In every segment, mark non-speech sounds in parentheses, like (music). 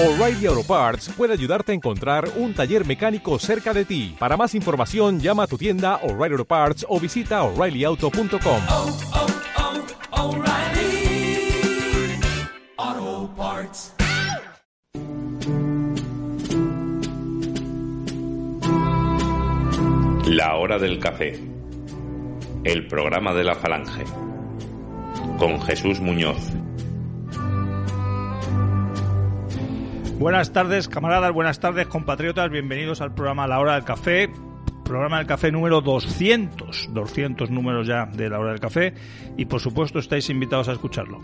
O'Reilly Auto Parts puede ayudarte a encontrar un taller mecánico cerca de ti. Para más información, llama a tu tienda O'Reilly Auto Parts o visita oreillyauto.com. oh, oh, Parts. La hora del café. El programa de la falange. Con Jesús Muñoz. Buenas tardes, camaradas, buenas tardes, compatriotas. Bienvenidos al programa La Hora del Café. Programa del Café número 200. 200 números ya de La Hora del Café. Y por supuesto estáis invitados a escucharlo.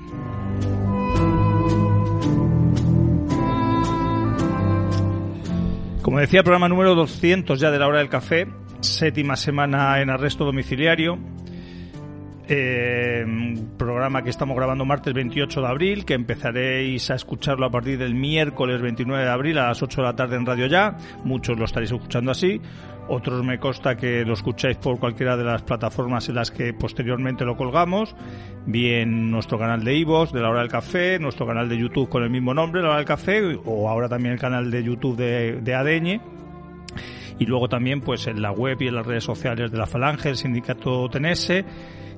Como decía, programa número 200 ya de La Hora del Café. Séptima semana en arresto domiciliario. Eh, programa que estamos grabando martes 28 de abril, que empezaréis a escucharlo a partir del miércoles 29 de abril a las 8 de la tarde en Radio Ya. Muchos lo estaréis escuchando así. Otros me consta que lo escucháis por cualquiera de las plataformas en las que posteriormente lo colgamos. Bien nuestro canal de Ivos, de la hora del café, nuestro canal de YouTube con el mismo nombre, la hora del café, o ahora también el canal de YouTube de, de ADN y luego también pues en la web y en las redes sociales de la Falange, el sindicato Tenese,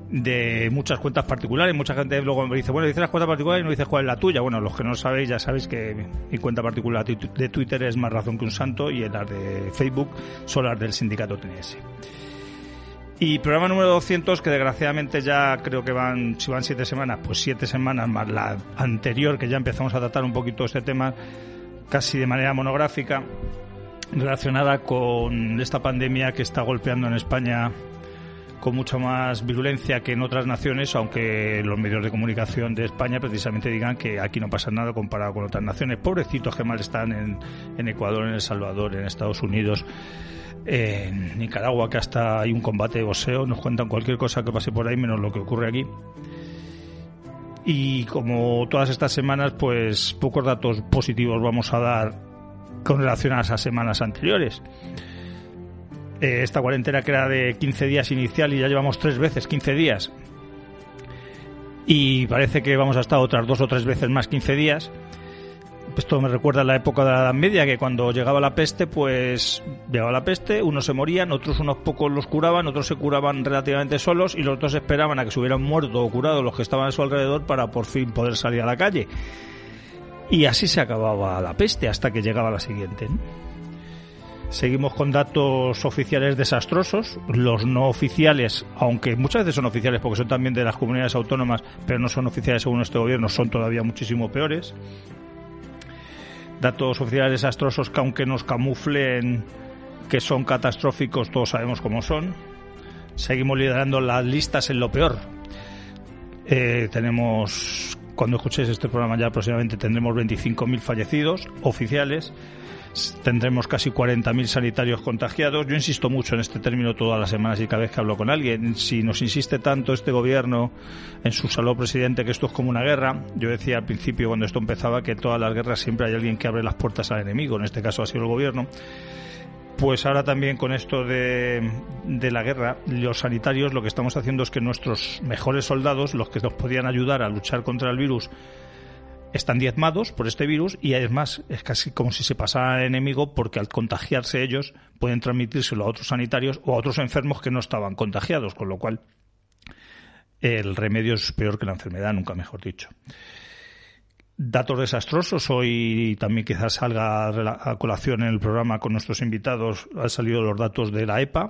de muchas cuentas particulares. Mucha gente luego me dice, bueno, dices las cuentas particulares y no dices cuál es la tuya. Bueno, los que no sabéis ya sabéis que mi cuenta particular de Twitter es más razón que un santo y las de Facebook son las del sindicato Tenese. Y programa número 200, que desgraciadamente ya creo que van, si van siete semanas, pues siete semanas más la anterior, que ya empezamos a tratar un poquito este tema casi de manera monográfica relacionada con esta pandemia que está golpeando en España con mucha más virulencia que en otras naciones, aunque los medios de comunicación de España precisamente digan que aquí no pasa nada comparado con otras naciones. Pobrecitos que mal están en, en Ecuador, en El Salvador, en Estados Unidos, en Nicaragua, que hasta hay un combate de boxeo, nos cuentan cualquier cosa que pase por ahí menos lo que ocurre aquí. Y como todas estas semanas, pues pocos datos positivos vamos a dar con relación a esas semanas anteriores. Eh, esta cuarentena que era de 15 días inicial y ya llevamos tres veces 15 días. Y parece que vamos a estar otras dos o tres veces más 15 días. Esto me recuerda a la época de la Edad Media, que cuando llegaba la peste, pues llegaba la peste, unos se morían, otros unos pocos los curaban, otros se curaban relativamente solos y los otros esperaban a que se hubieran muerto o curado los que estaban a su alrededor para por fin poder salir a la calle. Y así se acababa la peste hasta que llegaba la siguiente. Seguimos con datos oficiales desastrosos. Los no oficiales, aunque muchas veces son oficiales porque son también de las comunidades autónomas, pero no son oficiales según este gobierno, son todavía muchísimo peores. Datos oficiales desastrosos que aunque nos camuflen que son catastróficos, todos sabemos cómo son. Seguimos liderando las listas en lo peor. Eh, tenemos cuando escuchéis este programa ya aproximadamente tendremos 25.000 fallecidos oficiales, tendremos casi 40.000 sanitarios contagiados. Yo insisto mucho en este término todas las semanas y cada vez que hablo con alguien. Si nos insiste tanto este gobierno en su salud presidente que esto es como una guerra, yo decía al principio cuando esto empezaba que todas las guerras siempre hay alguien que abre las puertas al enemigo, en este caso ha sido el gobierno. Pues ahora también con esto de, de, la guerra, los sanitarios lo que estamos haciendo es que nuestros mejores soldados, los que nos podían ayudar a luchar contra el virus, están diezmados por este virus y además es casi como si se pasara al enemigo porque al contagiarse ellos pueden transmitírselo a otros sanitarios o a otros enfermos que no estaban contagiados, con lo cual el remedio es peor que la enfermedad, nunca mejor dicho datos desastrosos. Hoy también quizás salga a colación en el programa con nuestros invitados. Han salido los datos de la EPA,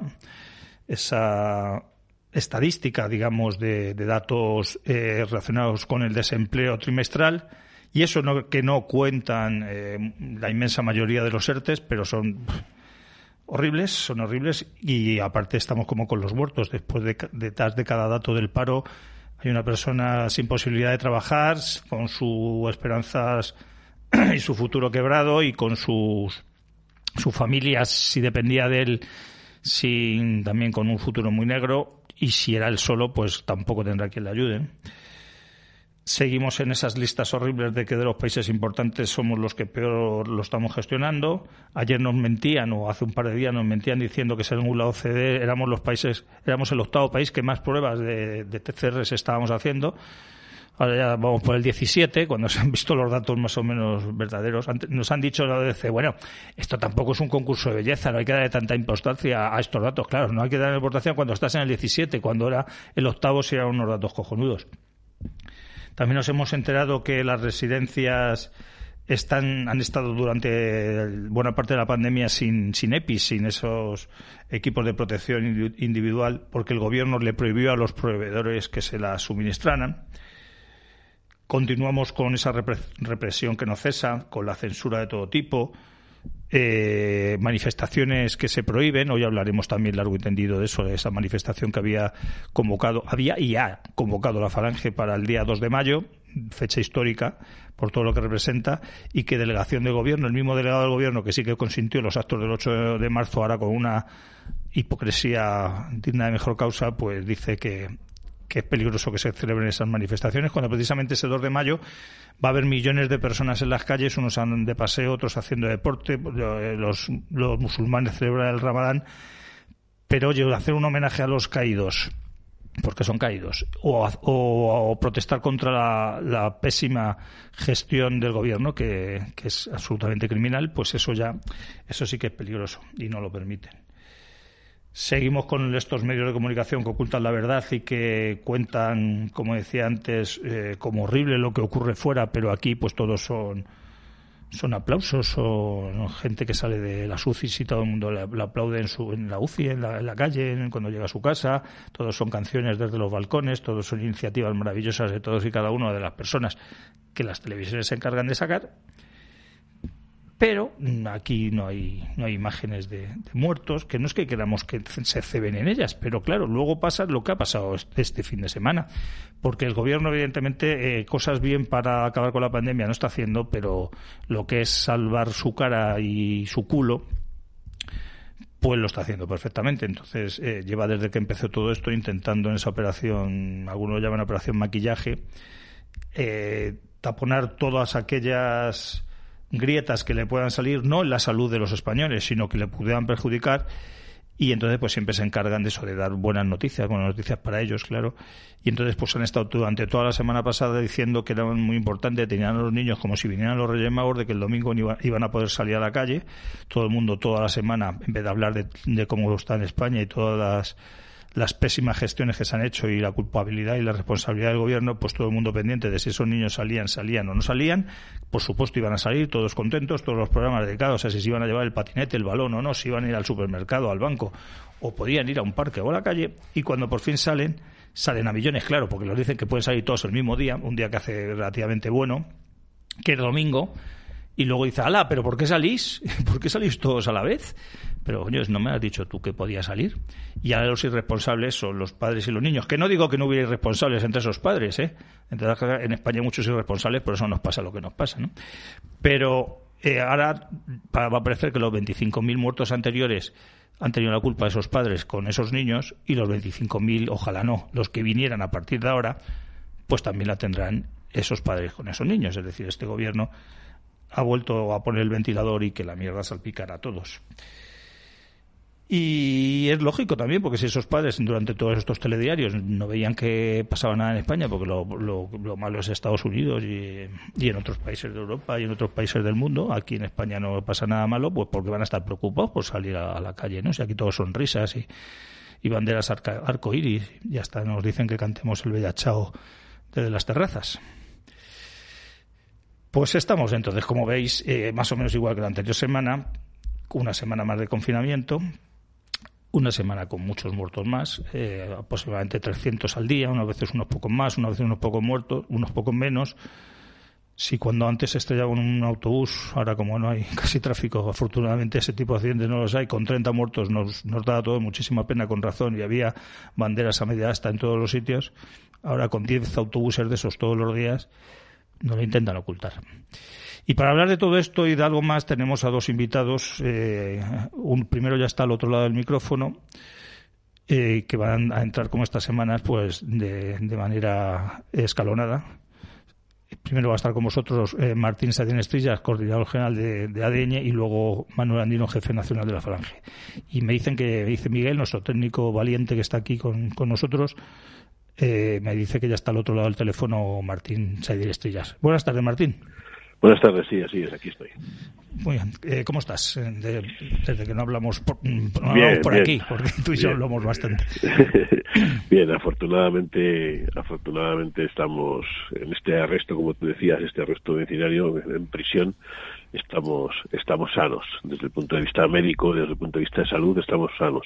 esa estadística, digamos, de, datos eh, relacionados con el desempleo trimestral. Y eso no, que no cuentan eh, la inmensa mayoría de los ERTES, pero son horribles, son horribles. Y aparte estamos como con los muertos. Después de, detrás de cada dato del paro hay una persona sin posibilidad de trabajar, con sus esperanzas (clears throat) y su futuro quebrado y con sus su familia, si dependía de él, sin, también con un futuro muy negro. Y si era él solo, pues tampoco tendrá quien le ayude. Seguimos en esas listas horribles de que de los países importantes somos los que peor lo estamos gestionando. Ayer nos mentían, o hace un par de días nos mentían diciendo que según la OCDE éramos los países, éramos el octavo país que más pruebas de, de TCRs estábamos haciendo. Ahora ya vamos por el 17, cuando se han visto los datos más o menos verdaderos. Nos han dicho la ODC, bueno, esto tampoco es un concurso de belleza, no hay que darle tanta importancia a estos datos. Claro, no hay que darle importancia cuando estás en el 17, cuando era el octavo, si eran unos datos cojonudos. También nos hemos enterado que las residencias están, han estado durante buena parte de la pandemia sin, sin sin esos equipos de protección individual, porque el gobierno le prohibió a los proveedores que se las suministraran. Continuamos con esa represión que no cesa, con la censura de todo tipo, eh, manifestaciones que se prohíben. Hoy hablaremos también largo y tendido de eso, de esa manifestación que había convocado, había y ha convocado la Falange para el día 2 de mayo, fecha histórica por todo lo que representa, y que delegación de gobierno, el mismo delegado del gobierno que sí que consintió los actos del 8 de marzo, ahora con una hipocresía digna de mejor causa, pues dice que que es peligroso que se celebren esas manifestaciones, cuando precisamente ese 2 de mayo va a haber millones de personas en las calles, unos andan de paseo, otros haciendo deporte, los, los musulmanes celebran el ramadán, pero oye, hacer un homenaje a los caídos, porque son caídos, o, protestar contra la, pésima gestión del gobierno, que, que es absolutamente criminal, pues eso ya, eso sí que es peligroso y no lo permiten. Seguimos con estos medios de comunicación que ocultan la verdad y que cuentan, como decía antes, eh, como horrible lo que ocurre fuera, pero aquí pues todos son, son aplausos o gente que sale de las UCI y todo el mundo le, aplaude en, su, en la UCI, en la, calle, cuando llega a su casa. Todos son canciones desde los balcones, todos son iniciativas maravillosas de todos y cada una de las personas que las televisiones se encargan de sacar pero aquí no hay, no hay imágenes de, muertos, que no es que queramos que se ceben en ellas, pero claro, luego pasa lo que ha pasado este fin de semana, porque el gobierno evidentemente eh, cosas bien para acabar con la pandemia no está haciendo, pero lo que es salvar su cara y su culo, pues lo está haciendo perfectamente. Entonces, eh, lleva desde que empezó todo esto intentando en esa operación, algunos llaman operación maquillaje, eh, taponar todas aquellas grietas que le puedan salir, no en la salud de los españoles, sino que le puedan perjudicar. Y entonces, pues siempre se encargan de eso, de dar buenas noticias, buenas noticias para ellos, claro. Y entonces, pues han estado durante toda la semana pasada diciendo que era muy importante, tenían a los niños como si vinieran los Reyes Magos, de que el domingo iban a poder salir a la calle. Todo el mundo, toda la semana, en vez de hablar de, de cómo está en España y todas las las pésimas gestiones que se han hecho y la culpabilidad y la responsabilidad del gobierno, pues todo el mundo pendiente de si esos niños salían, salían o no salían. Por supuesto iban a salir todos contentos, todos los programas dedicados a si se iban a llevar el patinete, el balón o no, si iban a ir al supermercado, al banco o podían ir a un parque o a la calle y cuando por fin salen, salen a millones, claro, porque los dicen que pueden salir todos el mismo día, un día que hace relativamente bueno, que es domingo, y luego dice, ala, pero ¿por qué salís? (laughs) ¿Por qué salís todos a la vez? Pero, coño, no me has dicho tú que podía salir. Y ahora los irresponsables son los padres y los niños. Que no digo que no hubiera irresponsables entre esos padres, ¿eh? En España hay muchos irresponsables, por eso nos pasa lo que nos pasa, ¿no? Pero eh, ahora va a parecer que los 25.000 muertos anteriores han tenido la culpa de esos padres con esos niños y los 25.000, ojalá no, los que vinieran a partir de ahora, pues también la tendrán esos padres con esos niños. Es decir, este gobierno ha vuelto a poner el ventilador y que la mierda salpicara a todos. Y es lógico también, porque si esos padres durante todos estos telediarios no veían que pasaba nada en España, porque lo, malo es Estados Unidos y, en otros países de Europa y en otros países del mundo, aquí en España no pasa nada malo, pues porque van a estar preocupados por salir a, la calle, ¿no? Si aquí todos son risas y, y banderas arco iris, y hasta nos dicen que cantemos el Bellachao desde las terrazas. Pues estamos entonces, como veis, eh, más o menos igual que la anterior semana, una semana más de confinamiento, una semana con muchos muertos más, eh, aproximadamente 300 al día, unas veces unos pocos más, unas veces unos pocos muertos, unos pocos menos. Si cuando antes se estrellaba un autobús, ahora como no hay (laughs) casi tráfico, afortunadamente ese tipo de accidentes no los hay, con 30 muertos nos, nos da todo muchísima pena con razón y había banderas a media asta en todos los sitios, ahora con 10 autobuses de esos todos los días, no lo intentan ocultar. Y para hablar de todo esto y de algo más tenemos a dos invitados. Eh, un primero ya está al otro lado del micrófono, eh, que van a entrar como estas semanas, pues de, manera escalonada. Primero va a estar con vosotros eh, Martín Sadien Estrellas, coordinador general de, de, ADN, y luego Manuel Andino, jefe nacional de la Falange. Y me dicen que, dice Miguel, nuestro técnico valiente que está aquí con, con nosotros, Eh, me dice que ya está al otro lado del teléfono Martín Saidir Estrellas. Buenas tardes, Martín. Buenas tardes, sí, así es, aquí estoy. Muy bien. Eh, ¿Cómo estás? Eh, de- desde que no hablamos por, no hablamos por bien. aquí, porque tú y yo hablamos bastante. (laughs) Bien, afortunadamente, afortunadamente estamos en este arresto, como tú decías, este arresto domiciliario en prisión, estamos, estamos sanos. Desde el punto de vista médico, desde el punto de vista de salud, estamos sanos.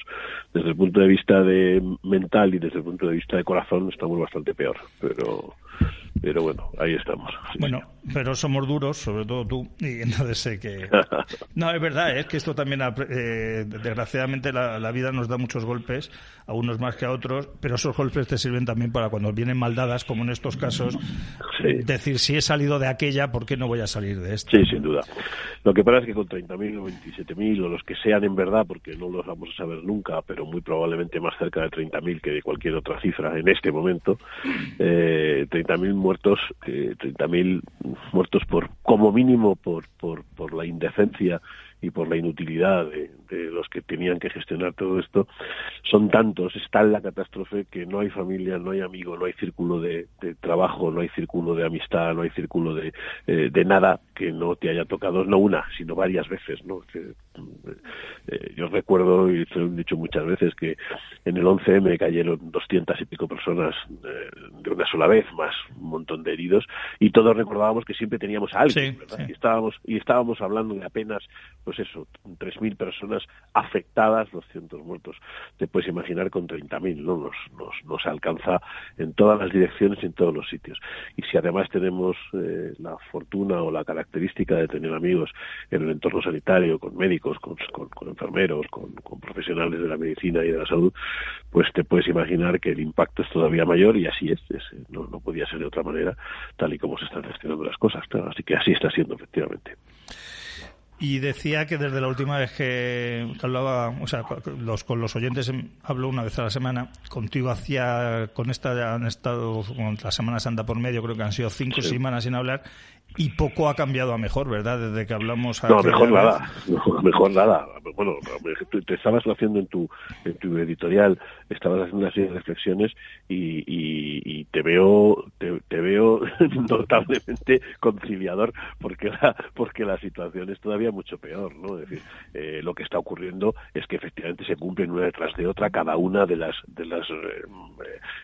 Desde el punto de vista de mental y desde el punto de vista de corazón, estamos bastante peor. Pero, pero bueno, ahí estamos. Sí, Bueno, pero somos duros, sobre todo tú, y (laughs) entonces sé que... (laughs) No, es verdad, es que esto también, eh, desgraciadamente, la, la vida nos da muchos golpes, a unos más que a otros, pero esos golpes te sirven también para cuando vienen maldadas, como en estos casos, Sí. decir, si he salido de aquella, ¿por qué no voy a salir de esta? Sí, sin duda. Lo que pasa es que con 30.000 o 27.000 o los que sean en verdad, porque no los vamos a saber nunca, pero muy probablemente más cerca de 30.000 que de cualquier otra cifra en este momento, eh, 30.000 muertos, eh, 30.000 muertos por como mínimo por, por, por la indecencia y por la inutilidad de, los que tenían que gestionar todo esto, son tantos, es tal la catástrofe que no hay familia, no hay amigo, no hay círculo de, de trabajo, no hay círculo de amistad, no hay círculo de, eh, de nada que no te haya tocado, no una, sino varias veces, ¿no? Que, eh, yo recuerdo, y se lo he dicho muchas veces, que en el 11M cayeron doscientas y pico personas eh, de una sola vez, más un montón de heridos, y todos recordábamos que siempre teníamos a alguien, Sí, ¿verdad? sí. Y estábamos, y estábamos hablando de apenas, pues eso, 3.000 personas afectadas, 200 muertos. Te puedes imaginar con 30.000, ¿no? Nos, nos, nos alcanza en todas las direcciones y en todos los sitios. Y si además tenemos eh, la fortuna o la característica de tener amigos en el entorno sanitario, con médicos, con, con, enfermeros, con, profesionales de la medicina y de la salud, pues te puedes imaginar que el impacto es todavía mayor y así es, es, no, no podía ser de otra manera, tal y como se están gestionando las cosas, claro. Así que así está siendo, efectivamente. Y decía que desde la última vez que que hablaba, o sea, con los, con los oyentes em, hablo una vez a la semana, contigo hacía, con esta han estado, con la Semana Santa por medio, creo que han sido cinco Sí. semanas sin hablar, y poco ha cambiado a mejor, ¿verdad? Desde que hablamos No, aquella mejor vez. nada, (laughs) no, mejor nada. Bueno, tú te estabas haciendo en tu, en tu editorial, estabas haciendo una serie de reflexiones y, y, y te veo, te, te veo (laughs) notablemente conciliador porque la, porque la situación es todavía mucho peor, ¿no? Es decir, eh, lo que está ocurriendo es que efectivamente se cumplen una detrás de otra cada una de las, de las eh,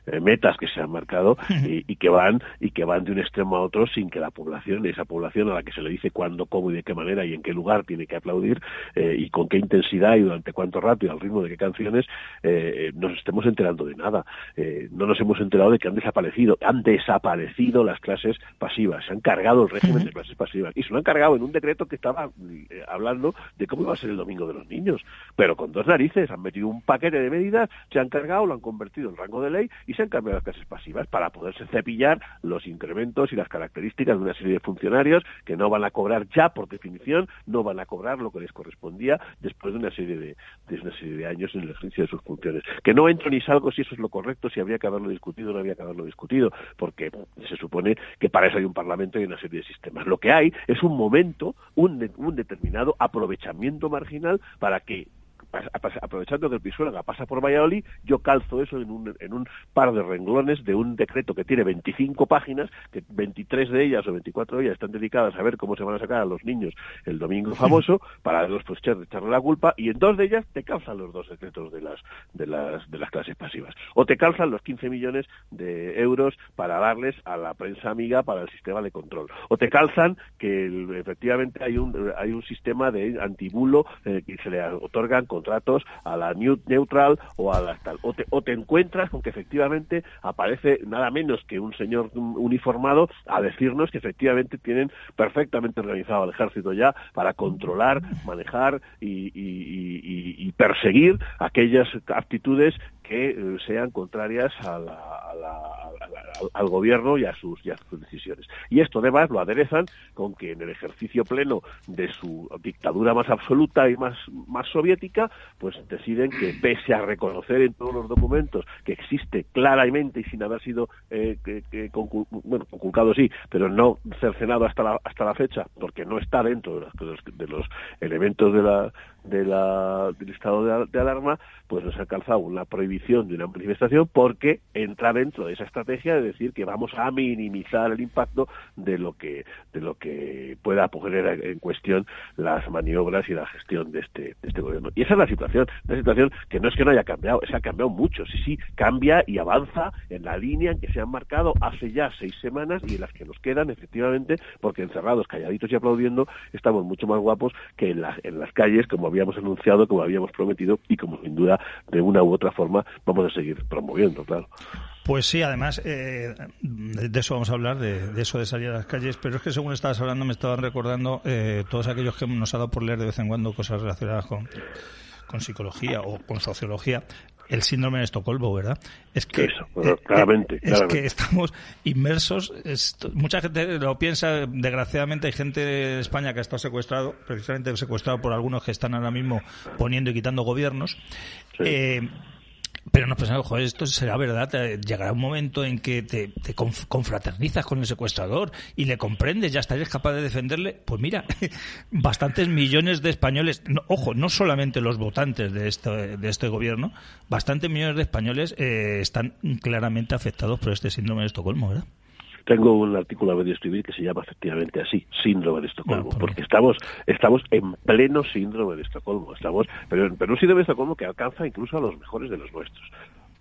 eh, metas que se han marcado y, y que van, y que van de un extremo a otro sin que la población, esa población a la que se le dice cuándo, cómo y de qué manera y en qué lugar tiene que aplaudir eh, y con qué intensidad y durante cuánto rato y al ritmo de qué canciones eh, nos estemos enterando de nada. Eh, no nos hemos enterado de que han desaparecido, han desaparecido las clases pasivas, se han cargado el régimen de clases pasivas y se lo han cargado en un decreto que estaba hablando de cómo iba a ser el domingo de los niños, pero con dos narices han metido un paquete de medidas, se han cargado, lo han convertido en rango de ley y se han cambiado las clases pasivas para poderse cepillar los incrementos y las características de una serie de funcionarios que no van a cobrar ya por definición, no van a cobrar lo que les correspondía después de una serie de, de una serie de años en el ejercicio de sus funciones. Que no entro ni salgo si eso es lo correcto, si habría que haberlo discutido o no habría que haberlo discutido, porque se supone que para eso hay un parlamento y una serie de sistemas. Lo que hay es un momento, un, un determinado aprovechamiento marginal para que aprovechando que el Pisuerga pasa por Valladolid, yo calzo eso en un, en un par de renglones de un decreto que tiene 25 páginas, que 23 de ellas o 24 de ellas están dedicadas a ver cómo se van a sacar a los niños el domingo famoso, para después pues, echar- echarle la culpa, y en dos de ellas te calzan los dos decretos de las, de las, de las clases pasivas. O te calzan los 15 millones de euros para darles a la prensa amiga para el sistema de control. O te calzan que efectivamente hay un, hay un sistema de antibulo eh, que se le otorgan contratos a la Neutral o a la tal. O te, encuentras con que efectivamente aparece nada menos que un señor uniformado a decirnos que efectivamente tienen perfectamente organizado al ejército ya para controlar, manejar y perseguir aquellas actitudes que eh, sean contrarias a la- al- gobierno y a sus y a sus decisiones. Y esto además lo aderezan con que en el ejercicio pleno de su dictadura más absoluta y más, más soviética, pues deciden que pese a reconocer en todos los documentos que existe claramente y sin haber sido eh, bueno, conculcado sí, pero no cercenado hasta la, hasta la fecha, porque no está dentro de los, de los- elementos de la, del estado de, de alarma, pues nos ha alcanzado una prohibición de una manifestación porque entra dentro de esa estrategia de decir que vamos a minimizar el impacto de lo que de lo que pueda poner en cuestión las maniobras y la gestión de este de este gobierno. Y esa es la situación, una situación que no es que no haya cambiado, es que ha cambiado mucho, sí, sí, cambia y avanza en la línea en que se han marcado hace ya seis semanas y en las que nos quedan efectivamente, porque encerrados, calladitos y aplaudiendo, estamos mucho más guapos que en, en las calles, como habíamos anunciado, como habíamos prometido y como sin duda de una u otra forma vamos a seguir promoviendo, claro. Pues sí, además, eh, de eso vamos a hablar, de, eso de salir a las calles, pero es que según estabas hablando me estaban recordando eh, todos aquellos que nos ha dado por leer de vez en cuando cosas relacionadas con, con psicología o con sociología, el síndrome de Estocolmo, ¿verdad? Es que Eso, eh, claramente, es que estamos inmersos. mucha gente lo piensa. Desgraciadamente hay gente de España que ha estado secuestrado, precisamente secuestrado por algunos que están ahora mismo poniendo y quitando gobiernos. Eh, pero nos pensamos, joder, esto será verdad. Llegará un momento en que te, confraternizas con el secuestrador y le comprendes, ya estarías capaz de defenderle. Pues mira, (laughs) bastantes millones de españoles, ojo, no solamente los votantes de este, de este gobierno, bastantes millones de españoles eh, están claramente afectados por este síndrome de Estocolmo, ¿verdad? Tengo un artículo a medio escribir que se llama efectivamente así, síndrome de Estocolmo, porque estamos estamos en pleno síndrome de Estocolmo, estamos pero, pero un síndrome de Estocolmo que alcanza incluso a los mejores de los nuestros.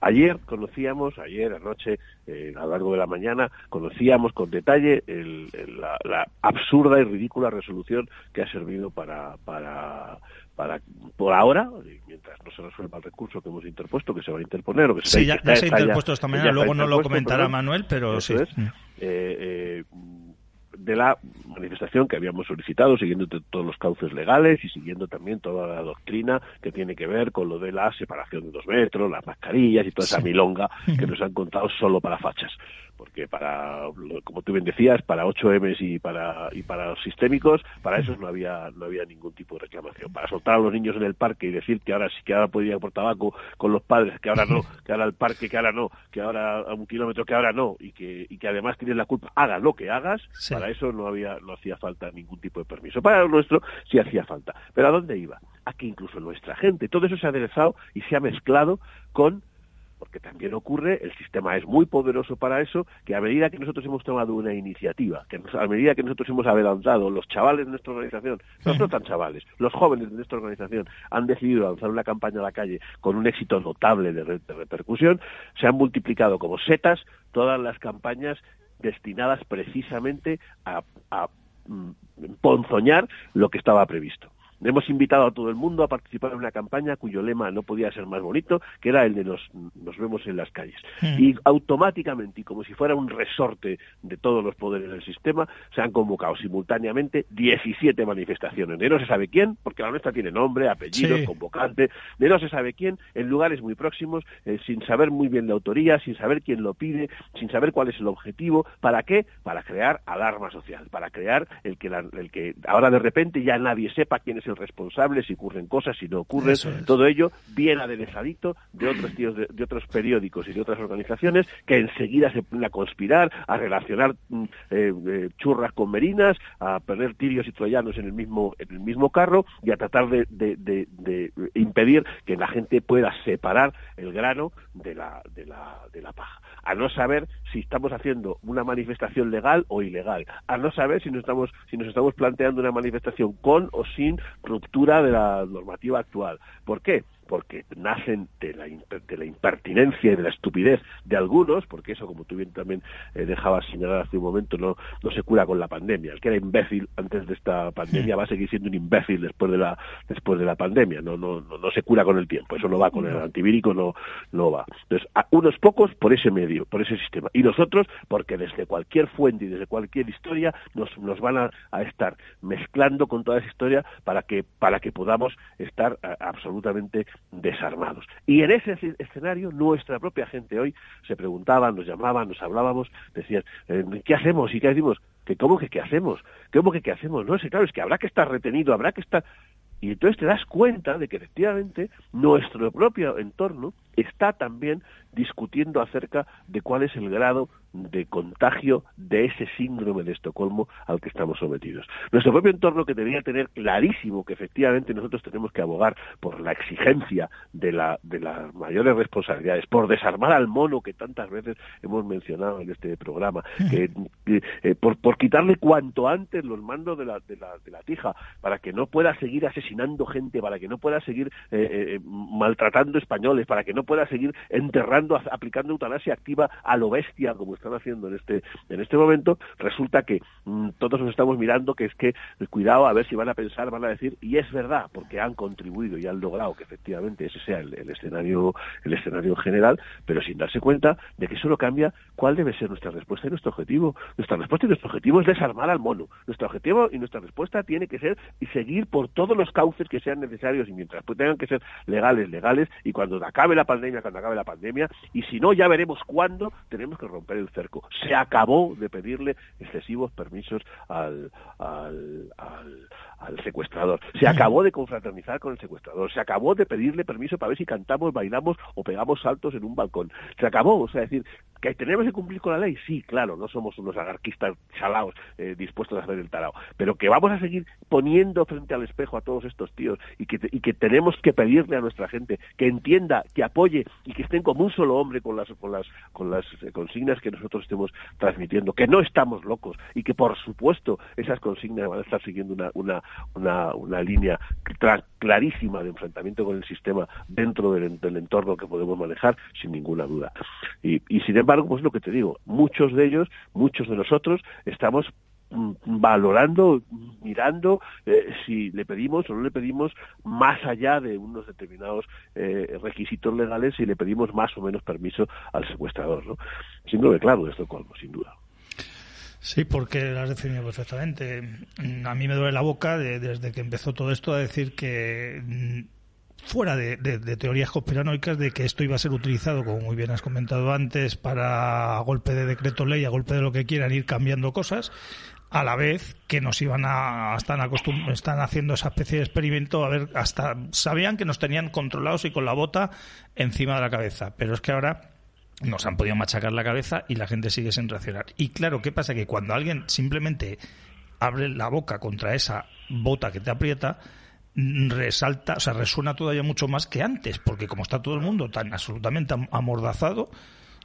Ayer conocíamos, ayer anoche, eh, a lo largo de la mañana, conocíamos con detalle la, absurda y ridícula resolución que ha servido para, para, para por ahora, mientras no se resuelva el recurso que hemos interpuesto, que se va a interponer, o que sí, ya, se ha interpuesto esta mañana, luego no lo comentará Manuel, pero sí. Es, mm. eh, eh, de la manifestación que habíamos solicitado, siguiendo todos los cauces legales y siguiendo también toda la doctrina que tiene que ver con lo de la separación de dos metros, las mascarillas y toda esa milonga que nos han contado solo para fachas. Porque para, como tú bien decías, para 8M y para, y para los sistémicos, para eso no había, no había ningún tipo de reclamación. Para soltar a los niños en el parque y decir que ahora sí que ahora podía ir por tabaco con los padres, que ahora no, que ahora el parque, que ahora no, que ahora a un kilómetro, que ahora no, y que, y que además tienes la culpa, haga lo que hagas, para eso no había, no hacía falta ningún tipo de permiso. Para lo nuestro sí hacía falta. Pero ¿a dónde iba? A que incluso nuestra gente, todo eso se ha aderezado y se ha mezclado con porque también ocurre, el sistema es muy poderoso para eso, que a medida que nosotros hemos tomado una iniciativa, que a medida que nosotros hemos adelantado, los chavales de nuestra organización, no tan chavales, los jóvenes de nuestra organización han decidido lanzar una campaña a la calle con un éxito notable de, repercusión, se han multiplicado como setas todas las campañas destinadas precisamente a, mm, ponzoñar lo que estaba previsto. Hemos invitado a todo el mundo a participar en una campaña cuyo lema no podía ser más bonito, que era el de nos, nos vemos en las calles. Hmm. Y automáticamente, y como si fuera un resorte de todos los poderes del sistema, se han convocado simultáneamente 17 manifestaciones. De no se sabe quién, porque la nuestra tiene nombre, apellido, convocante, de no se sabe quién, en lugares muy próximos, eh, sin saber muy bien la autoría, sin saber quién lo pide, sin saber cuál es el objetivo. ¿Para qué? Para crear alarma social, para crear el que, el que ahora de repente ya nadie sepa quién es el responsable, si ocurren cosas, si no ocurren, todo ello bien aderezadito de otros tíos de, otros periódicos y de otras organizaciones que enseguida se ponen a conspirar, a relacionar mm, eh, eh, churras con merinas, a poner tirios y troyanos en el mismo en el mismo carro y a tratar de, de impedir que la gente pueda separar el grano de la, de la, de la paja a no saber si estamos haciendo una manifestación legal o ilegal, a no saber si nos estamos, si nos estamos planteando una manifestación con o sin ruptura de la normativa actual. ¿Por qué? Porque nacen de la, de la impertinencia y de la estupidez de algunos, porque eso, como tú bien también eh, dejabas señalar hace un momento, no, no se cura con la pandemia. El que era imbécil antes de esta pandemia va a seguir siendo un imbécil después de la, después de la pandemia. No, no, no, se cura con el tiempo. Eso no va con el antivírico, no, no va. Entonces, a unos pocos por ese medio, por ese sistema. Y nosotros, porque desde cualquier fuente y desde cualquier historia nos, nos van a, a estar mezclando con toda esa historia para que, para que podamos estar absolutamente desarmados. Y en ese escenario, nuestra propia gente hoy se preguntaba, nos llamaban, nos hablábamos, decían, eh, ¿qué hacemos? ¿Y qué decimos? ¿Que ¿Cómo que qué hacemos? ¿Cómo que qué hacemos? No, es claro, es que habrá que estar retenido, habrá que estar... Y entonces te das cuenta de que efectivamente nuestro propio entorno está también discutiendo acerca de cuál es el grado de contagio de ese síndrome de Estocolmo al que estamos sometidos. Nuestro propio entorno que debería tener clarísimo que efectivamente nosotros tenemos que abogar por la exigencia de, la, de las mayores responsabilidades, por desarmar al mono que tantas veces hemos mencionado en este programa, eh, por, por, quitarle cuanto antes los mandos de la, de, la, de la, tija, para que no pueda seguir asesinando gente, para que no pueda seguir eh, eh, maltratando españoles, para que no pueda seguir enterrando, aplicando eutanasia activa a lo bestia como están haciendo en este en este momento, resulta que mmm, todos nos estamos mirando que es que cuidado a ver si van a pensar, van a decir y es verdad porque han contribuido y han logrado que efectivamente ese sea el, el escenario el escenario general, pero sin darse cuenta de que eso no cambia cuál debe ser nuestra respuesta y nuestro objetivo. Nuestra respuesta y nuestro objetivo es desarmar al mono. Nuestro objetivo y nuestra respuesta tiene que ser y seguir por todos los cauces que sean necesarios y mientras pues tengan que ser legales, legales y cuando acabe la pandemia, cuando acabe la pandemia y si no ya veremos cuándo tenemos que romper el cerco. Se acabó de pedirle excesivos permisos al, al, al, al secuestrador. Se acabó de confraternizar con el secuestrador. Se acabó de pedirle permiso para ver si cantamos, bailamos o pegamos saltos en un balcón. Se acabó, o sea, decir, que tenemos que cumplir con la ley, sí, claro, no somos unos anarquistas chalaos eh, dispuestos a hacer el tarao, pero que vamos a seguir poniendo frente al espejo a todos estos tíos y que, y que tenemos que pedirle a nuestra gente que entienda, que apoye y que estén como un solo hombre con las, con las, con las consignas que nosotros estemos transmitiendo, que no estamos locos y que por supuesto esas consignas van a estar siguiendo una, una, una, una línea clarísima de enfrentamiento con el sistema dentro del, del entorno que podemos manejar sin ninguna duda. Y, y sin embargo, pues lo que te digo, muchos de ellos, muchos de nosotros, estamos valorando, mirando eh, si le pedimos o no le pedimos más allá de unos determinados eh, requisitos legales, si le pedimos más o menos permiso al secuestrador. ¿no? Síndrome claro de Estocolmo, sin duda. Sí, porque lo has definido perfectamente. A mí me duele la boca de, desde que empezó todo esto a decir que fuera de, de, de, teorías conspiranoicas de que esto iba a ser utilizado, como muy bien has comentado antes, para a golpe de decreto ley, a golpe de lo que quieran, ir cambiando cosas, a la vez que nos iban a están acostum están haciendo esa especie de experimento a ver hasta sabían que nos tenían controlados y con la bota encima de la cabeza. Pero es que ahora nos han podido machacar la cabeza y la gente sigue sin reaccionar. Y claro qué pasa que cuando alguien simplemente abre la boca contra esa bota que te aprieta resalta, o sea, resuena todavía mucho más que antes, porque como está todo el mundo tan absolutamente amordazado,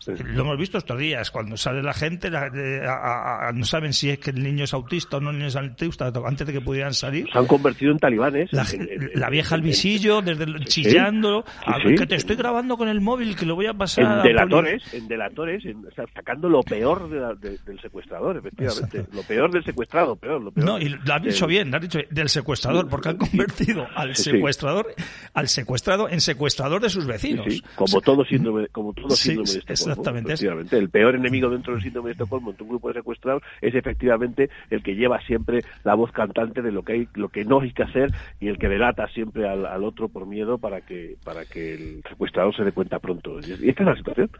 lo hemos visto estos días, cuando sale la gente, la, a, a, no saben si es que el niño es autista o no es autista, antes de que pudieran salir. Se han convertido en talibanes. La, la vieja al visillo, desde el, chillando, sí, sí, que te estoy grabando con el móvil, que lo voy a pasar. En delatores, en delatores, en, sacando lo peor de la, de, del secuestrador, efectivamente. Exacto. Lo peor del secuestrado, peor, lo peor. No, y lo has dicho bien, lo has dicho del secuestrador, porque han convertido al secuestrador, al secuestrado en secuestrador de sus vecinos. como o sea, todo síndrome, como todo síndrome de este Exactamente. Efectivamente. El peor enemigo dentro del síndrome de Estocolmo en un grupo de secuestrados es efectivamente el que lleva siempre la voz cantante de lo que hay, lo que no hay que hacer y el que delata siempre al, al otro por miedo para que, para que el secuestrador se dé cuenta pronto. Y esta es la situación.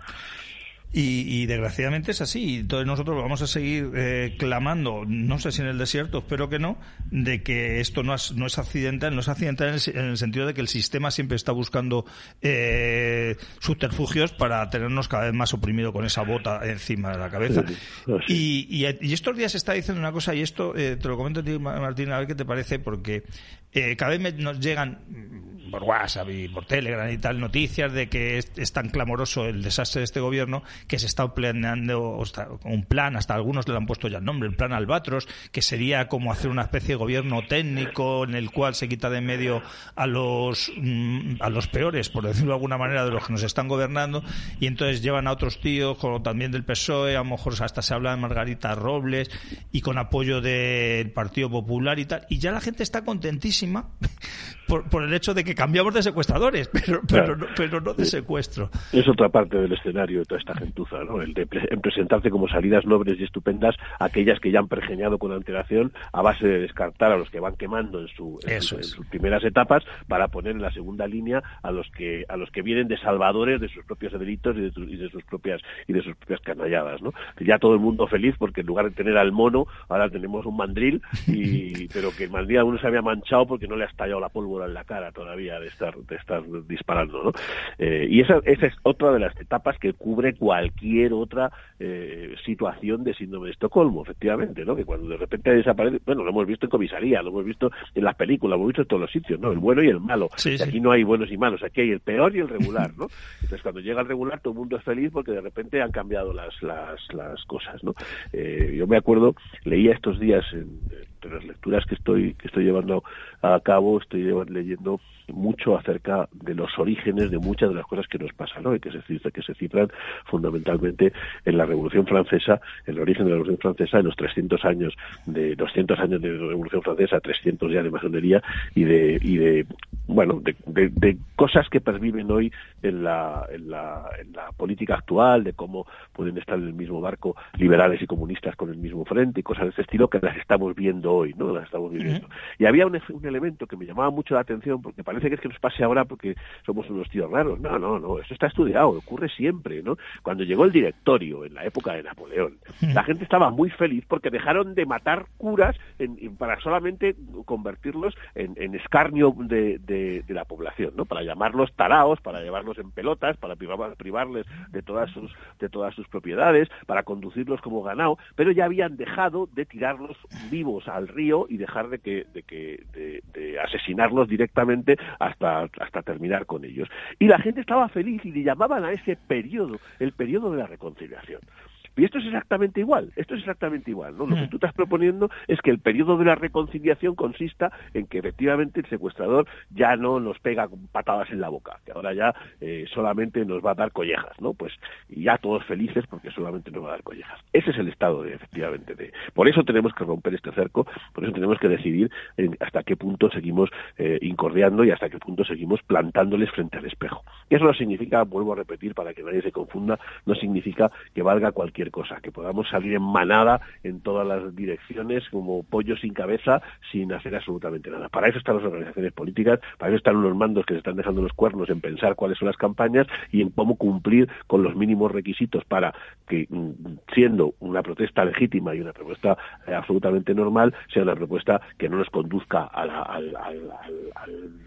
Y, y, desgraciadamente es así. Entonces nosotros vamos a seguir eh, clamando, no sé si en el desierto, espero que no, de que esto no es, no es accidental, no es accidental en el, en el, sentido de que el sistema siempre está buscando eh, subterfugios para tenernos cada vez más oprimido con esa bota encima de la cabeza. Sí, sí. Y, y, y, estos días se está diciendo una cosa, y esto eh, te lo comento a ti, Martín, a ver qué te parece, porque eh, cada vez nos llegan por WhatsApp y por Telegram y tal noticias de que es, tan clamoroso el desastre de este gobierno que se está planeando un plan, hasta algunos le han puesto ya el nombre, el plan Albatros, que sería como hacer una especie de gobierno técnico en el cual se quita de medio a los mm, a los peores, por decirlo de alguna manera, de los que nos están gobernando, y entonces llevan a otros tíos, como también del PSOE, a lo mejor hasta se habla de Margarita Robles, y con apoyo del Partido Popular y tal, y ya la gente está contentísima próxima por, por, el hecho de que cambiamos de secuestradores, (laughs) pero, pero, claro. no, pero no de secuestro. Es otra parte del escenario de toda esta gentuza, ¿no? El de en presentarse como salidas nobles y estupendas aquellas que ya han pergeñado con antelación a base de descartar a los que van quemando en, su, en, sus primeras etapas para poner en la segunda línea a los que a los que vienen de salvadores de sus propios delitos y de, y de sus propias y de sus propias canalladas, ¿no? Ya todo el mundo feliz porque en lugar de tener al mono ahora tenemos un mandril y (laughs) pero que el mandril aún se había manchado porque no le ha estallado la pólvora en la cara todavía de estar de estar disparando, ¿no? Eh, y esa, esa es otra de las etapas que cubre cualquier otra eh, situación de síndrome de Estocolmo, efectivamente, ¿no? Que cuando de repente desaparece, bueno, lo hemos visto en comisaría, lo hemos visto en las películas, lo hemos visto en todos los sitios, ¿no? El bueno y el malo. Aquí no hay buenos y malos, aquí hay el peor y el regular, ¿no? Entonces cuando llega el regular todo el mundo es feliz porque de repente han cambiado las las, las cosas, ¿no? Eh, yo me acuerdo, leía estos días en, entre las lecturas que estoy que estoy llevando a cabo estoy leyendo mucho acerca de los orígenes de muchas de las cosas que nos pasan ¿no? y que se que se cifran fundamentalmente en la Revolución Francesa en el origen de la Revolución Francesa en los 300 años de 200 años de Revolución Francesa 300 ya de masonería y de y de bueno de, de, cosas que perviven hoy en la, en la en la política actual de cómo pueden estar en el mismo barco liberales y comunistas con el mismo frente y cosas de ese estilo que las estamos viendo hoy, ¿no? Las estamos viviendo. Y había un, un, elemento que me llamaba mucho la atención, porque parece que es que nos pase ahora porque somos unos tíos raros. No, no, no, eso está estudiado, ocurre siempre, ¿no? Cuando llegó el directorio en la época de Napoleón, la gente estaba muy feliz porque dejaron de matar curas en, para solamente convertirlos en, en escarnio de, de, de, la población, ¿no? Para llamarlos taraos, para llevarlos en pelotas, para privarles de todas sus de todas sus propiedades, para conducirlos como ganado, pero ya habían dejado de tirarlos vivos al río y dejar de que, de, que de, asesinarlos directamente hasta, hasta terminar con ellos. Y la gente estaba feliz y le llamaban a ese periodo el periodo de la reconciliación. Y esto es exactamente igual, esto es exactamente igual, ¿no? Lo que mm. tú estás proponiendo es que el periodo de la reconciliación consista en que efectivamente el secuestrador ya no nos pega patadas en la boca, que ahora ya eh, solamente nos va a dar collejas, ¿no? Pues y ya todos felices porque solamente nos va a dar collejas. Ese es el estado de, efectivamente, de... Por eso tenemos que romper este cerco, por eso tenemos que decidir hasta qué punto seguimos eh, incordiando y hasta qué punto seguimos plantándoles frente al espejo. Eso no significa, vuelvo a repetir para que nadie se confunda, no significa que valga cualquier cosa, que podamos salir en manada en todas las direcciones como pollo sin cabeza sin hacer absolutamente nada. Para eso están las organizaciones políticas, para eso están los mandos que se están dejando los cuernos en pensar cuáles son las campañas y en cómo cumplir con los mínimos requisitos para que, mm, siendo una protesta legítima y una propuesta eh, absolutamente normal, sea una propuesta que no nos conduzca al, al,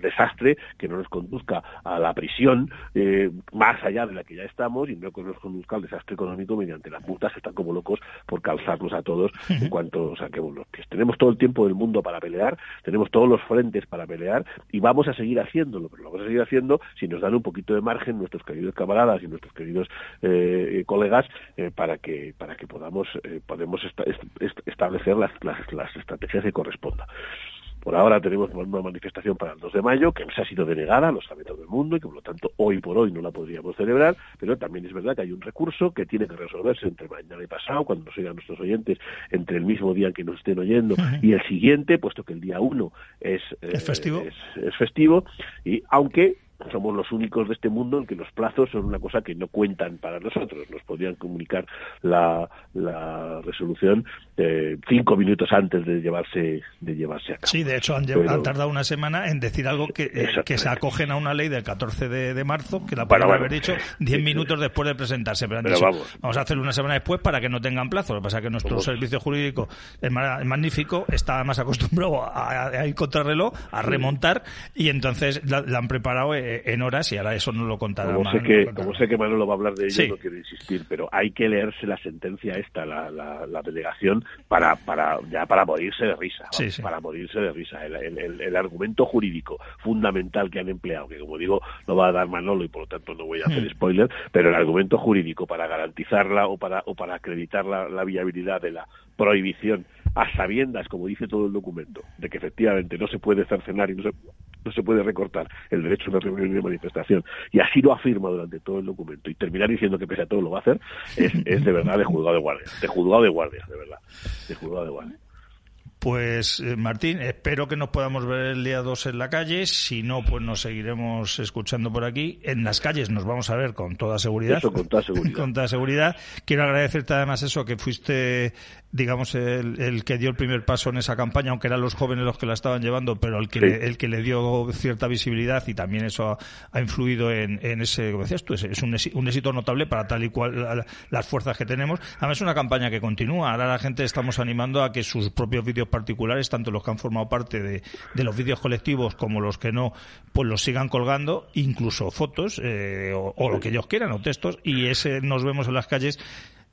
desastre, que no nos conduzca a la prisión eh, más allá de la que ya estamos y no que nos conduzca al desastre económico mediante la multas están como locos por calzarnos a todos (laughs) en cuanto saquemos los pies. Tenemos todo el tiempo del mundo para pelear, tenemos todos los frentes para pelear y vamos a seguir haciéndolo, pero lo vamos a seguir haciendo si nos dan un poquito de margen nuestros queridos camaradas y nuestros queridos eh, colegas eh, para que para que podamos eh, podemos establecer las, las, las estrategias que correspondan. Por ahora tenemos una manifestación para el 2 de mayo que nos ha sido denegada, lo sabe todo el mundo, y que por lo tanto hoy por hoy no la podríamos celebrar, pero también es verdad que hay un recurso que tiene que resolverse entre mañana y pasado, cuando nos oigan nuestros oyentes, entre el mismo día que nos estén oyendo y el siguiente, puesto que el día 1 es, ¿Es festivo. es festivo, y aunque somos los únicos de este mundo en que los plazos son una cosa que no cuentan para nosotros. Nos podrían comunicar la, la resolución eh, cinco minutos antes de llevarse de llevarse a cabo. Sí, de hecho han, tardado una semana en decir algo que, eh, que se acogen a una ley del 14 de, marzo, que la podrían haber dicho diez minutos después de presentarse. Pero, vamos. vamos a hacerlo una semana después para que no tengan plazo. Lo que pasa es que nuestro servicio jurídico es, magnífico, está más acostumbrado a, ir contra reloj, a remontar, y entonces la, han preparado eh, en horas y ahora eso no lo contará como sé que Como sé que Manolo va a hablar de ello, no quiero insistir, pero hay que leerse la sentencia esta, la, la, delegación, para, para ya para morirse de risa, para morirse de risa. El, el, argumento jurídico fundamental que han empleado, que como digo, no va a dar Manolo y por lo tanto no voy a hacer hmm. spoiler, pero el argumento jurídico para garantizarla o para, o para acreditar la, la viabilidad de la prohibición a sabiendas, como dice todo el documento, de que efectivamente no se puede cercenar y no se, no se puede recortar el derecho una reunión y de manifestación, y así lo afirma durante todo el documento, y terminar diciendo que pese a todo lo va a hacer, es, (laughs) es de verdad de juzgado de guardia, de juzgado de guardia, de verdad, de juzgado de guardia. Pues eh, Martín, espero que nos podamos ver el día 2 en la calle. Si no, pues nos seguiremos escuchando por aquí. En las calles nos vamos a ver con toda seguridad. Eso, con toda seguridad. (laughs) con toda seguridad. Quiero agradecerte además eso, que fuiste, digamos, el, el, que dio el primer paso en esa campaña, aunque eran los jóvenes los que la estaban llevando, pero el que, Sí. le, el que le dio cierta visibilidad y también eso ha, ha influido en, en ese, como decías tú, es, es un, un éxito notable para tal y cual la- las fuerzas que tenemos. Además, es una campaña que continúa. Ahora la gente estamos animando a que sus propios vídeos particulares, tanto los que han formado parte de, de los vídeos colectivos como los que no, pues los sigan colgando, incluso fotos eh, o, o lo que ellos quieran, o textos, y ese nos vemos en las calles.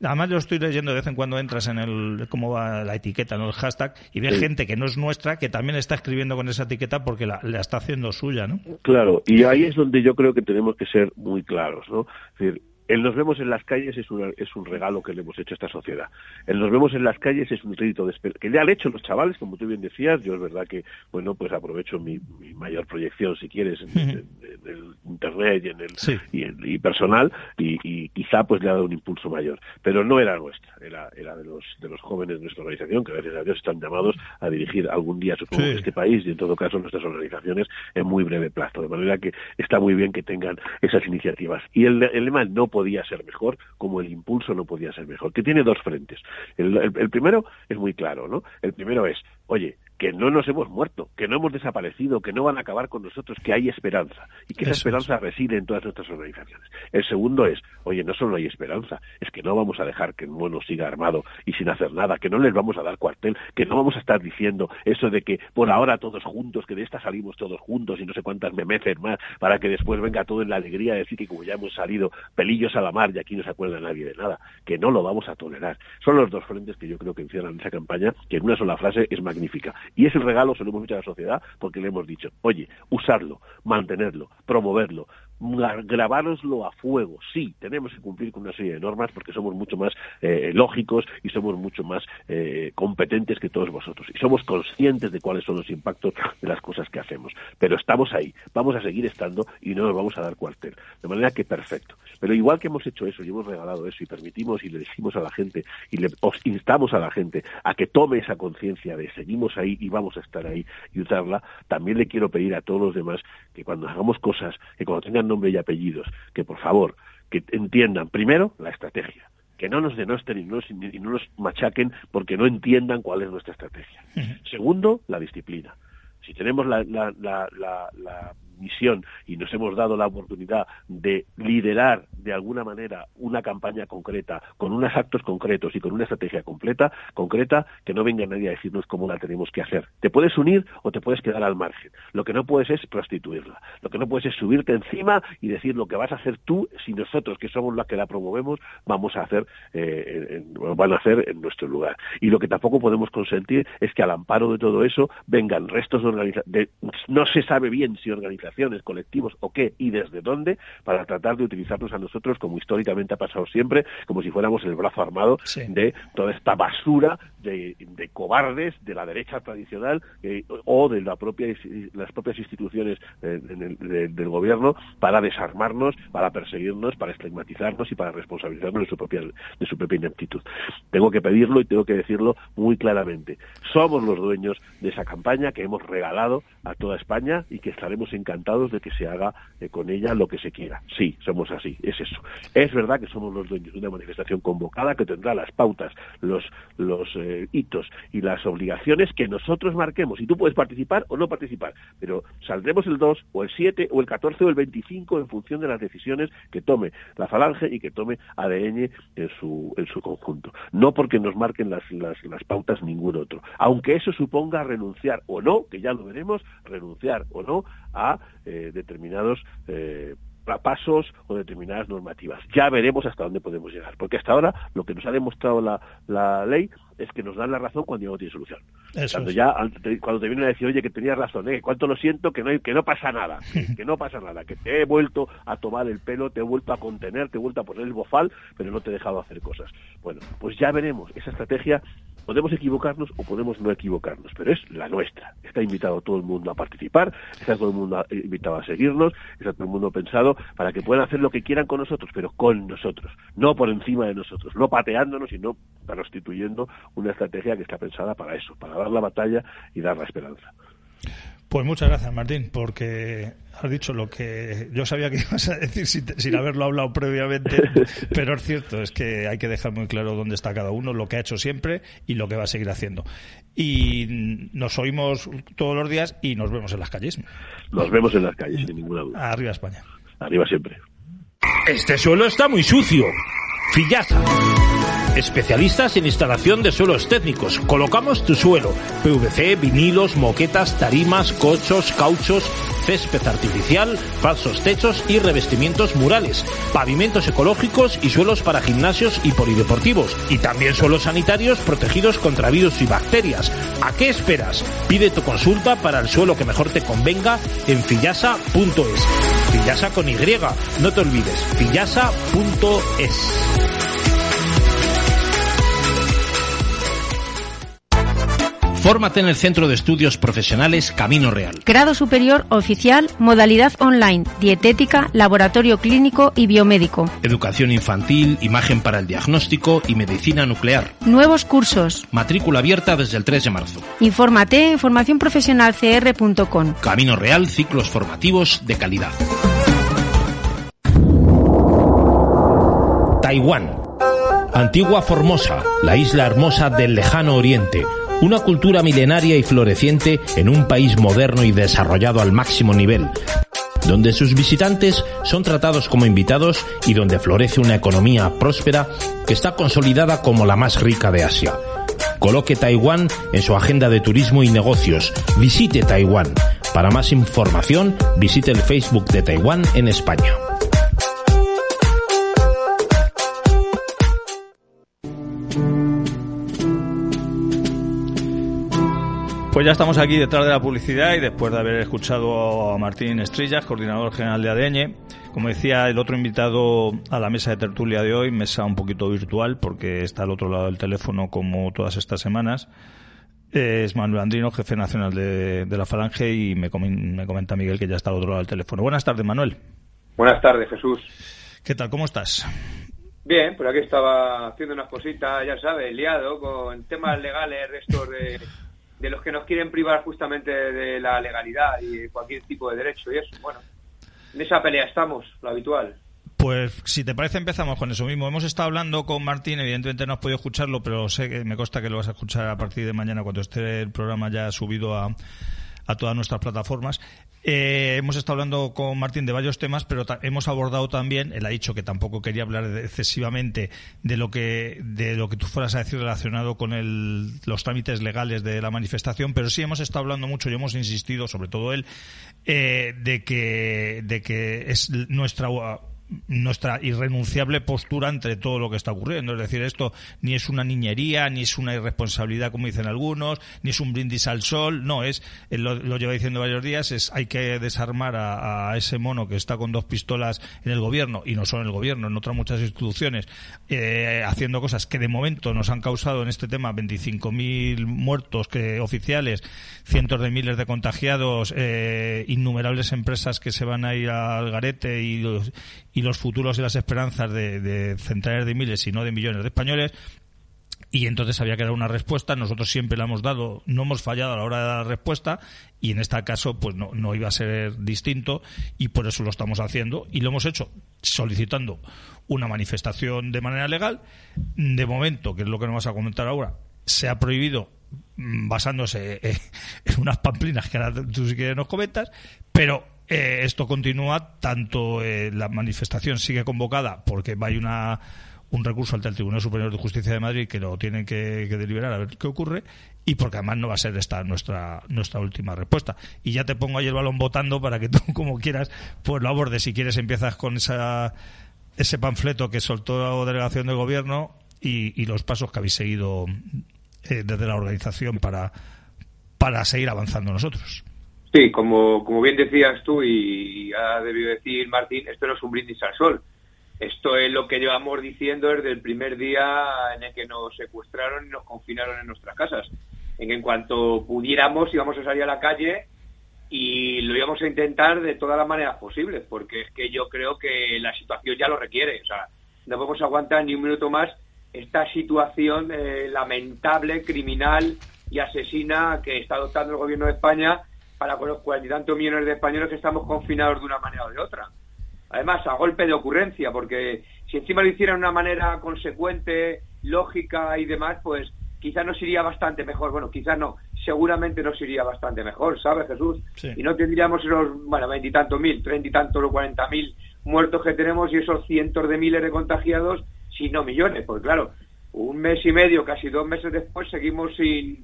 Además, yo estoy leyendo de vez en cuando entras en el cómo va la etiqueta, ¿no? el hashtag, y ves Sí. gente que no es nuestra que también está escribiendo con esa etiqueta porque la, la está haciendo suya, ¿no? Claro, y ahí es donde yo creo que tenemos que ser muy claros, ¿no? Es decir, el nos vemos en las calles es, una- es un regalo que le hemos hecho a esta sociedad. El nos vemos en las calles es un de esper- que ya han hecho los chavales, como tú bien decías. Yo es verdad que, bueno, pues aprovecho mi, mi mayor proyección, si quieres, en, en- en el internet y en el Sí. y, en- y personal, y, y quizá pues le ha dado un impulso mayor. Pero no era nuestra, era, era de los de los jóvenes de nuestra organización, que gracias a Dios están llamados a dirigir algún día, supongo, Sí. este país y en todo caso nuestras organizaciones en muy breve plazo. De manera que está muy bien que tengan esas iniciativas. Y el, el lema no podía ser mejor, como el impulso no podía ser mejor, que tiene dos frentes. El, el- primero es muy claro, ¿no? El primero es, oye, que no nos hemos muerto, que no hemos desaparecido, que no van a acabar con nosotros, que hay esperanza y que esa Eso es. esperanza reside en todas nuestras organizaciones. El segundo es, oye, no solo hay esperanza, es que no vamos a dejar que el mono siga armado y sin hacer nada, que no les vamos a dar cuartel, que no vamos a estar diciendo eso de que por ahora todos juntos, que de esta salimos todos juntos y no sé cuántas memeces más, para que después venga todo en la alegría de decir que como ya hemos salido pelillos a la mar y aquí no se acuerda nadie de nada, que no lo vamos a tolerar. Son los dos frentes que yo creo que encierran esa campaña, que en una sola frase es magnífica. Y ese regalo se lo hemos hecho a la sociedad porque le hemos dicho, oye, usarlo, mantenerlo, promoverlo, gra- grabároslo a fuego. Sí, tenemos que cumplir con una serie de normas porque somos mucho más eh, lógicos y somos mucho más eh, competentes que todos vosotros. Y somos conscientes de cuáles son los impactos de las cosas que hacemos. Pero estamos ahí, vamos a seguir estando y no nos vamos a dar cuartel. De manera que perfecto. Pero igual que hemos hecho eso y hemos regalado eso y permitimos y le decimos a la gente y le os instamos a la gente a que tome esa conciencia de seguimos ahí y vamos a estar ahí y usarla, también le quiero pedir a todos los demás que cuando hagamos cosas, que cuando tengan nombre y apellidos, que por favor, que entiendan primero la estrategia que no nos denosten y no nos, y no nos machaquen porque no entiendan cuál es nuestra estrategia. Segundo, la disciplina. Si tenemos la, la, la, la, la misión y nos hemos dado la oportunidad de liderar de alguna manera una campaña concreta, con unos actos concretos y con una estrategia completa, concreta, que no venga nadie a decirnos cómo la tenemos que hacer. Te puedes unir o te puedes quedar al margen. Lo que no puedes es prostituirla. Lo que no puedes es subirte encima y decir lo que vas a hacer tú si nosotros, que somos los que la promovemos, vamos a hacer, eh, en- van a hacer en nuestro lugar. Y lo que tampoco podemos consentir es que al amparo de todo eso vengan restos de organizaciones, no se sabe bien si organizaciones, colectivos o qué y desde dónde, para tratar de utilizarnos a nosotros, como históricamente ha pasado siempre, como si fuéramos el brazo armado Sí. de toda esta basura de, de cobardes de la derecha tradicional eh, o de la propia, las propias instituciones eh, en el- de- del gobierno para desarmarnos, para perseguirnos, para estigmatizarnos y para responsabilizarnos de su propia de su propia ineptitud. Tengo que pedirlo y tengo que decirlo muy claramente. Somos los dueños de esa campaña que hemos regalado a toda España y que estaremos encantados de que se haga eh, con ella lo que se quiera. Sí, somos así, es eso. Es verdad que somos los dueños de una manifestación convocada que tendrá las pautas, los, los eh, hitos y las obligaciones que nosotros marquemos. Y tú puedes participar o no participar, pero saldremos el 2 o el 7 o el 14 o el 25 en función de las decisiones que tome la Falange y que tome ADN en su, en su conjunto. No porque nos marquen las, las, las pautas ningún otro. Aunque eso suponga renunciar o no, que ya lo veremos, renunciar o no a determinados eh, pa- pasos o determinadas normativas. Ya veremos hasta dónde podemos llegar, porque hasta ahora lo que nos ha demostrado la, la ley es que nos dan la razón cuando ya no tiene solución. Eso Cuando es. ya cuando te vienen a decir, oye, que tenías razón, eh, cuánto lo siento, que no, hay- que no pasa nada, (laughs) que, que no pasa nada, que te he vuelto a tomar el pelo, te he vuelto a contener, te he vuelto a poner el bofal, pero no te he dejado hacer cosas. Bueno, pues ya veremos. Esa estrategia Podemos equivocarnos o podemos no equivocarnos, pero es la nuestra. Está invitado todo el mundo a participar, está todo el mundo invitado a seguirnos, está todo el mundo pensado para que puedan hacer lo que quieran con nosotros, pero con nosotros, no por encima de nosotros, no pateándonos, sino constituyendo una estrategia que está pensada para eso, para dar la batalla y dar la esperanza. Pues muchas gracias, Martín, porque has dicho lo que yo sabía que (laughs) ibas a decir sin, haberlo hablado previamente, (laughs) pero es cierto, es que hay que dejar muy claro dónde está cada uno, lo que ha hecho siempre y lo que va a seguir haciendo. Y nos oímos todos los días y nos vemos en las calles. Nos vemos en las calles, sin ninguna duda. Arriba España. Arriba siempre. Este suelo está muy sucio. Fillaza. Especialistas en instalación de suelos técnicos. Colocamos tu suelo. PVC, vinilos, moquetas, tarimas, cochos, cauchos, césped artificial, falsos techos y revestimientos murales. Pavimentos ecológicos y suelos para gimnasios y polideportivos. Y también suelos sanitarios protegidos contra virus y bacterias. ¿A qué esperas? Pide tu consulta para el suelo que mejor te convenga en fillasa.es. Fillasa con Y. No te olvides. fillasa.es. Fórmate en el Centro de Estudios Profesionales Camino Real. Grado superior oficial, modalidad online, dietética, laboratorio clínico y biomédico. Educación infantil, imagen para el diagnóstico y medicina nuclear. Nuevos cursos. Matrícula abierta desde el 3 de marzo. Infórmate en formacionprofesionalcr.com. Camino Real, ciclos formativos de calidad. Taiwán. Antigua Formosa, la isla hermosa del lejano oriente una cultura milenaria y floreciente en un país moderno y desarrollado al máximo nivel, donde sus visitantes son tratados como invitados y donde florece una economía próspera que está consolidada como la más rica de Asia. Coloque Taiwán en su agenda de turismo y negocios. Visite Taiwán. Para más información, visite el Facebook de Taiwán en España. Pues ya estamos aquí detrás de la publicidad y después de haber escuchado a Martín Estrillas, coordinador general de ADN. Como decía el otro invitado a la mesa de tertulia de hoy, mesa un poquito virtual porque está al otro lado del teléfono como todas estas semanas, es Manuel Andrino, jefe nacional de, la Falange y me, me comenta Miguel que ya está al otro lado del teléfono. Buenas tardes, Manuel. Buenas tardes, Jesús. ¿Qué tal? ¿Cómo estás? Bien, por aquí estaba haciendo unas cositas, ya sabes, liado con temas legales, restos de de los que nos quieren privar justamente de la legalidad y cualquier tipo de derecho y eso. Bueno, en esa pelea estamos, lo habitual. Pues si te parece empezamos con eso mismo. Hemos estado hablando con Martín, evidentemente no has podido escucharlo, pero sé que me consta que lo vas a escuchar a partir de mañana cuando esté el programa ya subido a, a todas nuestras plataformas. Eh, hemos estado hablando con Martín de varios temas, pero hemos abordado también, él ha dicho que tampoco quería hablar excesivamente de lo que de lo que tú fueras a decir relacionado con el, los trámites legales de la manifestación, pero sí hemos estado hablando mucho y hemos insistido, sobre todo él, eh, de que de que es nuestra nuestra irrenunciable postura entre todo lo que está ocurriendo. Es decir, esto ni es una niñería, ni es una irresponsabilidad, como dicen algunos, ni es un brindis al sol, no, es, lo, lleva diciendo varios días, es hay que desarmar a, ese mono que está con dos pistolas en el gobierno, y no solo en el gobierno, en otras muchas instituciones, eh, haciendo cosas que de momento nos han causado en este tema 25.000 muertos que, oficiales, cientos de miles de contagiados, eh, innumerables empresas que se van a ir al garete y, y los futuros y las esperanzas de, centenares de miles y no de millones de españoles. Y entonces había que dar una respuesta. Nosotros siempre la hemos dado, no hemos fallado a la hora de dar la respuesta. Y en este caso pues no, no iba a ser distinto. Y por eso lo estamos haciendo. Y lo hemos hecho solicitando una manifestación de manera legal. De momento, que es lo que nos vas a comentar ahora, se ha prohibido mm, basándose (laughs) en unas pamplinas que ahora tú si quieres nos comentas, pero eh, esto continúa, tanto eh, la manifestación sigue convocada porque va una, un recurso ante el Tribunal Superior de Justicia de Madrid que lo tienen que, deliberar a ver qué ocurre y porque además no va a ser esta nuestra nuestra última respuesta. Y ya te pongo ahí el balón votando para que tú, (laughs) como quieras, pues lo abordes. Si quieres, empiezas con esa, ese panfleto que soltó la delegación del gobierno y, los pasos que habéis seguido eh, desde la organización para, para seguir avanzando nosotros. Sí, como, como bien decías tú y ha debido decir Martín, esto no es un brindis al sol. Esto es lo que llevamos diciendo desde el primer día en el que nos secuestraron y nos confinaron en nuestras casas. En que en cuanto pudiéramos íbamos a salir a la calle y lo íbamos a intentar de todas las maneras posibles, porque es que yo creo que la situación ya lo requiere. O sea, no podemos aguantar ni un minuto más esta situación eh, lamentable, criminal y asesina que está adoptando el gobierno de España para con los cuarenta y tantos millones de españoles que estamos confinados de una manera o de otra. Además, a golpe de ocurrencia, porque si encima lo hicieran de una manera consecuente, lógica y demás, pues quizás nos iría bastante mejor. Bueno, quizás no, seguramente nos iría bastante mejor, ¿sabes, Jesús? Y no tendríamos esos, bueno, veintitantos mil, treinta y tantos o cuarenta mil muertos que tenemos y esos cientos de miles de contagiados, si no millones. Porque claro, un mes y medio, casi dos meses después, seguimos sin,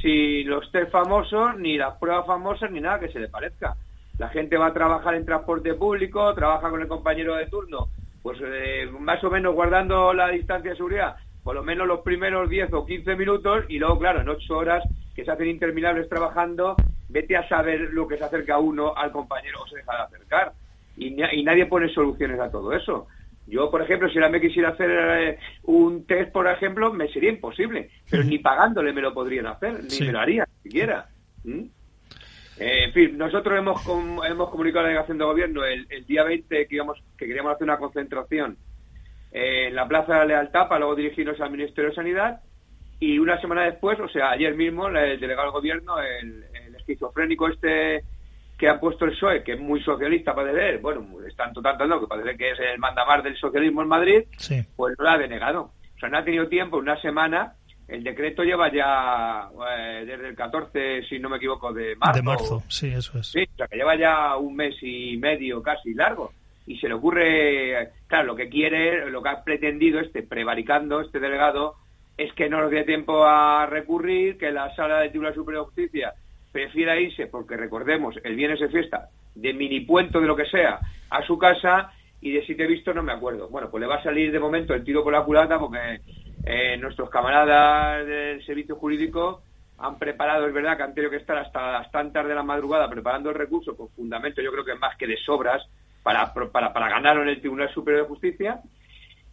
sin los test famosos, ni las pruebas famosas, ni nada que se le parezca. La gente va a trabajar en transporte público, trabaja con el compañero de turno, pues eh, más o menos guardando la distancia de seguridad, por lo menos los primeros 10 o 15 minutos, y luego, claro, en 8 horas que se hacen interminables trabajando, vete a saber lo que se acerca uno al compañero o se deja de acercar. Y nadie pone soluciones a todo eso. Yo, por ejemplo, si ahora me quisiera hacer eh, un test, por ejemplo, me sería imposible, pero ni pagándole me lo podrían hacer, ni me lo harían siquiera. ¿Mm? Eh, en fin, nosotros hemos, hemos comunicado a la delegación de gobierno el, día 20 que, íbamos, que queríamos hacer una concentración en la Plaza de la Lealtad para luego dirigirnos al Ministerio de Sanidad y una semana después, o sea, ayer mismo, el delegado del gobierno, el, el esquizofrénico este que ha puesto el PSOE, que es muy socialista para ver, bueno, es tanto, tanto, no, que parece que es el mandamar del socialismo en Madrid, pues lo ha denegado. O sea, no ha tenido tiempo, una semana, el decreto lleva ya eh, desde el 14, si no me equivoco, de marzo. De marzo, sí, eso es. Sí, o sea, que lleva ya un mes y medio casi largo. Y se le ocurre, claro, lo que quiere, lo que ha pretendido este, prevaricando este delegado, es que no nos dé tiempo a recurrir, que la sala de Tribunal Superior de Justicia prefiera irse, porque recordemos, el viernes de fiesta, de mini puento de lo que sea, a su casa y de si te he visto no me acuerdo. Bueno, pues le va a salir de momento el tiro por la culata porque eh, nuestros camaradas del servicio jurídico han preparado, es verdad que han tenido que estar hasta las tantas de la madrugada preparando el recurso con fundamento, yo creo que más que de sobras, para, para, para ganarlo en el Tribunal Superior de Justicia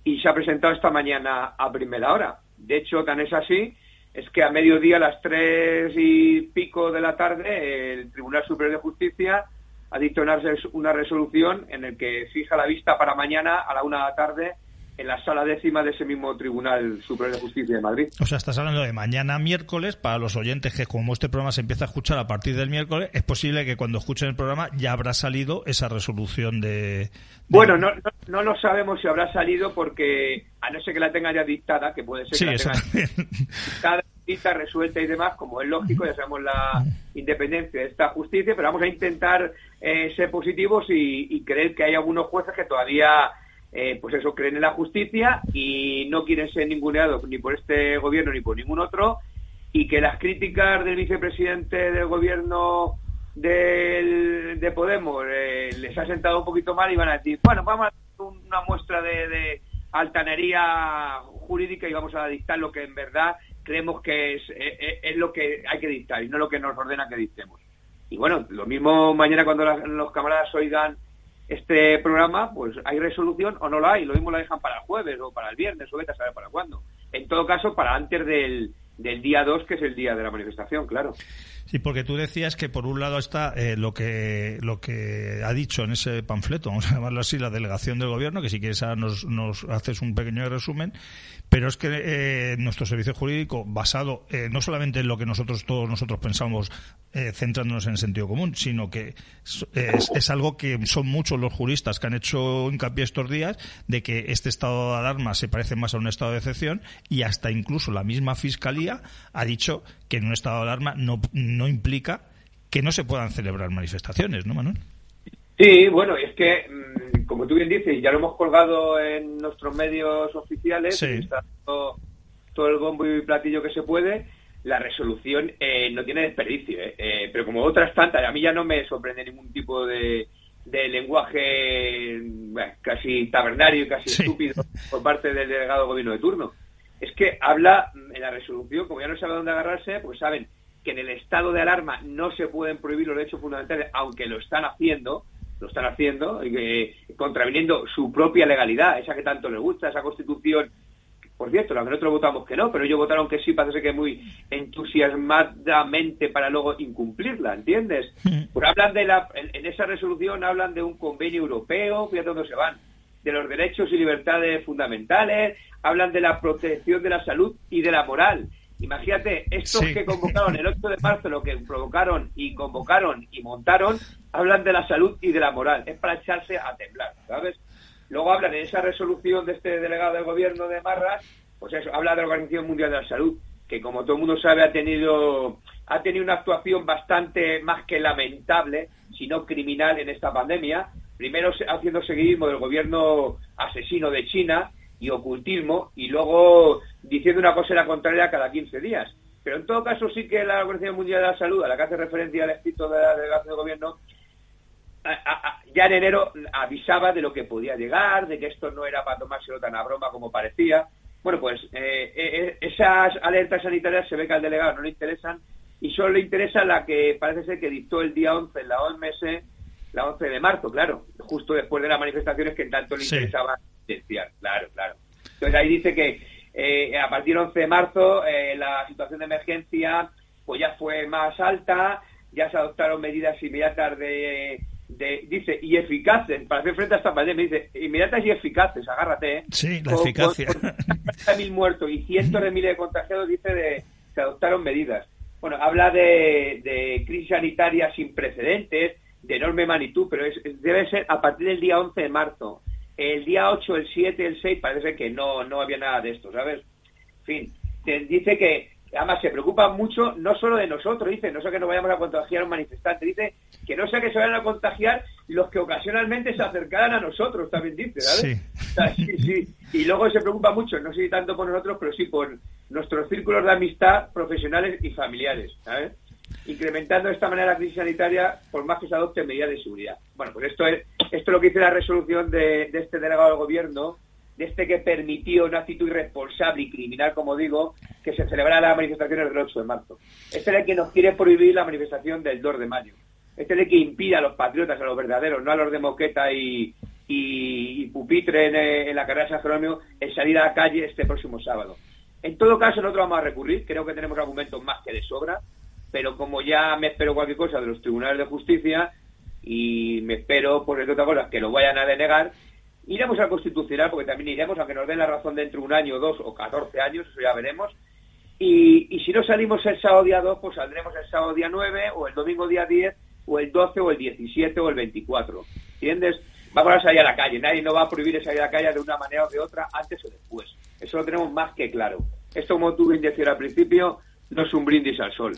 y se ha presentado esta mañana a primera hora. De hecho, tan es así es que a mediodía, a las tres y pico de la tarde, el Tribunal Superior de Justicia ha dictado una resolución en el que fija la vista para mañana a la una de la tarde en la sala décima de ese mismo Tribunal Superior de Justicia de Madrid. O sea, estás hablando de mañana miércoles, para los oyentes que como este programa se empieza a escuchar a partir del miércoles, es posible que cuando escuchen el programa ya habrá salido esa resolución de... Bueno, no, no, lo sabemos si habrá salido porque, a no ser que la tenga ya dictada, que puede ser que la tenga dictada, dictada, resuelta y demás, como es lógico, ya sabemos la independencia de esta justicia, pero vamos a intentar eh, ser positivos y, y creer que hay algunos jueces que todavía eh, pues eso, creen en la justicia y no quieren ser ninguneados ni por este gobierno ni por ningún otro y que las críticas del vicepresidente del gobierno de Podemos eh, les ha sentado un poquito mal y van a decir, bueno, vamos a hacer una muestra de, altanería jurídica y vamos a dictar lo que en verdad creemos que eh, es, lo que hay que dictar y no lo que nos ordena que dictemos. Y bueno, lo mismo mañana cuando los camaradas oigan este programa, pues hay resolución o no la hay. Lo mismo la dejan para el jueves o para el viernes o vete a saber para cuándo. En todo caso, para antes del, del día 2, que es el día de la manifestación, claro. Sí, porque tú decías que por un lado está eh, lo que lo que ha dicho en ese panfleto, (laughs) vamos a llamarlo así, la delegación del gobierno, que si quieres nos, nos haces un pequeño resumen, pero es que eh, nuestro servicio jurídico, basado eh, no solamente en lo que nosotros todos nosotros pensamos, eh, centrándonos en el sentido común, sino que es, algo que son muchos los juristas que han hecho hincapié estos días de que este estado de alarma se parece más a un estado de excepción y hasta incluso la misma fiscalía ha dicho que en un estado de alarma no, no implica que no se puedan celebrar manifestaciones, ¿no, Manuel? Sí, bueno, es que, mm, como tú bien dices, ya lo hemos colgado en nuestros medios oficiales, está todo, el bombo y platillo que se puede, la resolución eh, no tiene desperdicio, eh, eh, pero como otras tantas, a mí ya no me sorprende ningún tipo de, lenguaje casi tabernario y casi estúpido por parte del delegado de gobierno de turno. Es que habla en la resolución, como ya no sabe dónde agarrarse, pues saben que en el estado de alarma no se pueden prohibir los derechos fundamentales, aunque lo están haciendo, lo están haciendo, eh, contraviniendo su propia legalidad, esa que tanto les gusta, esa constitución. Por cierto, la que nosotros votamos que no, pero ellos votaron que sí, parece que muy entusiasmadamente para luego incumplirla, ¿entiendes? (laughs) Pues hablan de la, en, en esa resolución hablan de un convenio europeo, fíjate dónde se van, de los derechos y libertades fundamentales, hablan de la protección de la salud y de la moral. Imagínate, estos Sí. que convocaron el 8 de marzo, lo que provocaron y convocaron y montaron, hablan de la salud y de la moral. Es para echarse a temblar, ¿sabes? Luego hablan en esa resolución de este delegado del gobierno de Marras, pues eso, habla de la Organización Mundial de la Salud, que como todo el mundo sabe ha tenido ha tenido una actuación bastante más que lamentable, si no criminal en esta pandemia. Primero haciendo seguidismo del gobierno asesino de China y ocultismo, y luego diciendo una cosa y la contraria cada 15 días. Pero en todo caso sí que la Organización Mundial de la Salud, a la que hace referencia el escrito de la delegación de gobierno, a- a- a- ya en enero avisaba de lo que podía llegar, de que esto no era para tomárselo tan a broma como parecía. Bueno, pues eh, eh, esas alertas sanitarias se ve que al delegado no le interesan y solo le interesa la que parece ser que dictó el día 11 en la OMS, la 11 de marzo, claro, justo después de las manifestaciones que tanto le Sí. interesaba denunciar, claro, claro. Entonces ahí dice que eh, a partir del 11 de marzo eh, la situación de emergencia pues ya fue más alta, ya se adoptaron medidas inmediatas de, de- dice, y eficaces para hacer frente a esta pandemia, dice, inmediatas y eficaces, agárrate, ¿eh? Sí, la Con- eficacia. con- mil muertos y cientos de miles de contagiados, dice, de, se adoptaron medidas. Bueno, habla de, de crisis sanitaria sin precedentes, de enorme magnitud, pero es- es- debe ser a partir del día 11 de marzo. El día 8, el 7, el 6, parece que no, no había nada de esto, ¿sabes? En fin, dice que además se preocupa mucho no solo de nosotros, dice, no sea que nos vayamos a contagiar a un manifestante, dice que no sea que se vayan a contagiar los que ocasionalmente se acercaran a nosotros, también dice, ¿sabes? Sí. O sea, sí, sí. Y luego se preocupa mucho, no sé si tanto por nosotros, pero sí por nuestros círculos de amistad profesionales y familiares, ¿sabes? Incrementando de esta manera la crisis sanitaria por más que se adopten medidas de seguridad. Bueno, pues esto es, esto es lo que dice la resolución de, este delegado del gobierno, de este que permitió una actitud irresponsable y criminal, como digo, que se celebrara las manifestaciones del 8 de marzo. Este es el que nos quiere prohibir la manifestación del 2 de mayo. Este es el que impide a los patriotas, a los verdaderos, no a los de Moqueta y Pupitre en, eh, en la carrera de San Jerónimo, el salir a la calle este próximo sábado. En todo caso, nosotros vamos a recurrir, creo que tenemos argumentos más que de sobra, pero como ya me espero cualquier cosa de los tribunales de justicia y me espero, por otra cosa, que lo vayan a denegar, iremos al Constitucional, porque también iremos, aunque nos den la razón dentro de un año, dos o 14 años, eso ya veremos. Y, y si no salimos el sábado día 2, pues saldremos el sábado día 9, o el domingo día 10, o el 12, o el 17, o el 24. ¿Entiendes? Vamos a salir a la calle. Nadie nos va a prohibir salir a la calle de una manera o de otra, antes o después. Eso lo tenemos más que claro. Esto, como tú bien decías al principio, no es un brindis al sol.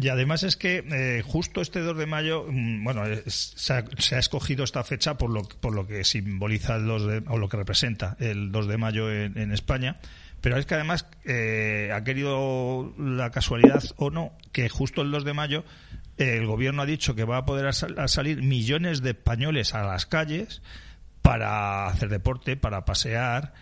Y además es que eh, justo este 2 de mayo, mm, bueno, se, ha, se ha escogido esta fecha por lo, por lo que simboliza el 2 de, o lo que representa el 2 de mayo en, España. Pero es que además eh, ha querido la casualidad o no que justo el 2 de mayo eh, el gobierno ha dicho que va a poder sal- a salir millones de españoles a las calles para hacer deporte, para pasear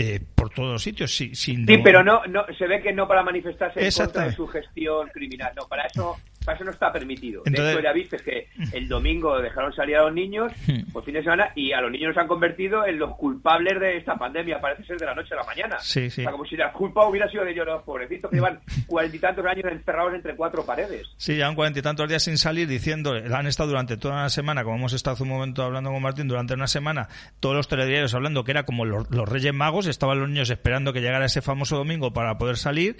eh, por todos los sitios. si- sin Sí, pero no, no, se ve que no para manifestarse en contra de su gestión criminal. No, para eso, eso no está permitido. Entonces- de hecho, ya viste que el domingo dejaron salir a los niños (laughs) por fin de semana y a los niños los han convertido en los culpables de esta pandemia. Parece ser de la noche a la mañana. Sí, sí. O sea, como si la culpa hubiera sido de ellos los pobrecitos que llevan cuarenta y tantos años encerrados entre cuatro paredes. Sí, llevan cuarenta y tantos días sin salir diciendo, han estado durante toda una semana, como hemos estado hace un momento hablando con Martín, durante una semana, todos los telediarios hablando que era como los, los Reyes Magos, estaban los niños esperando que llegara ese famoso domingo para poder salir,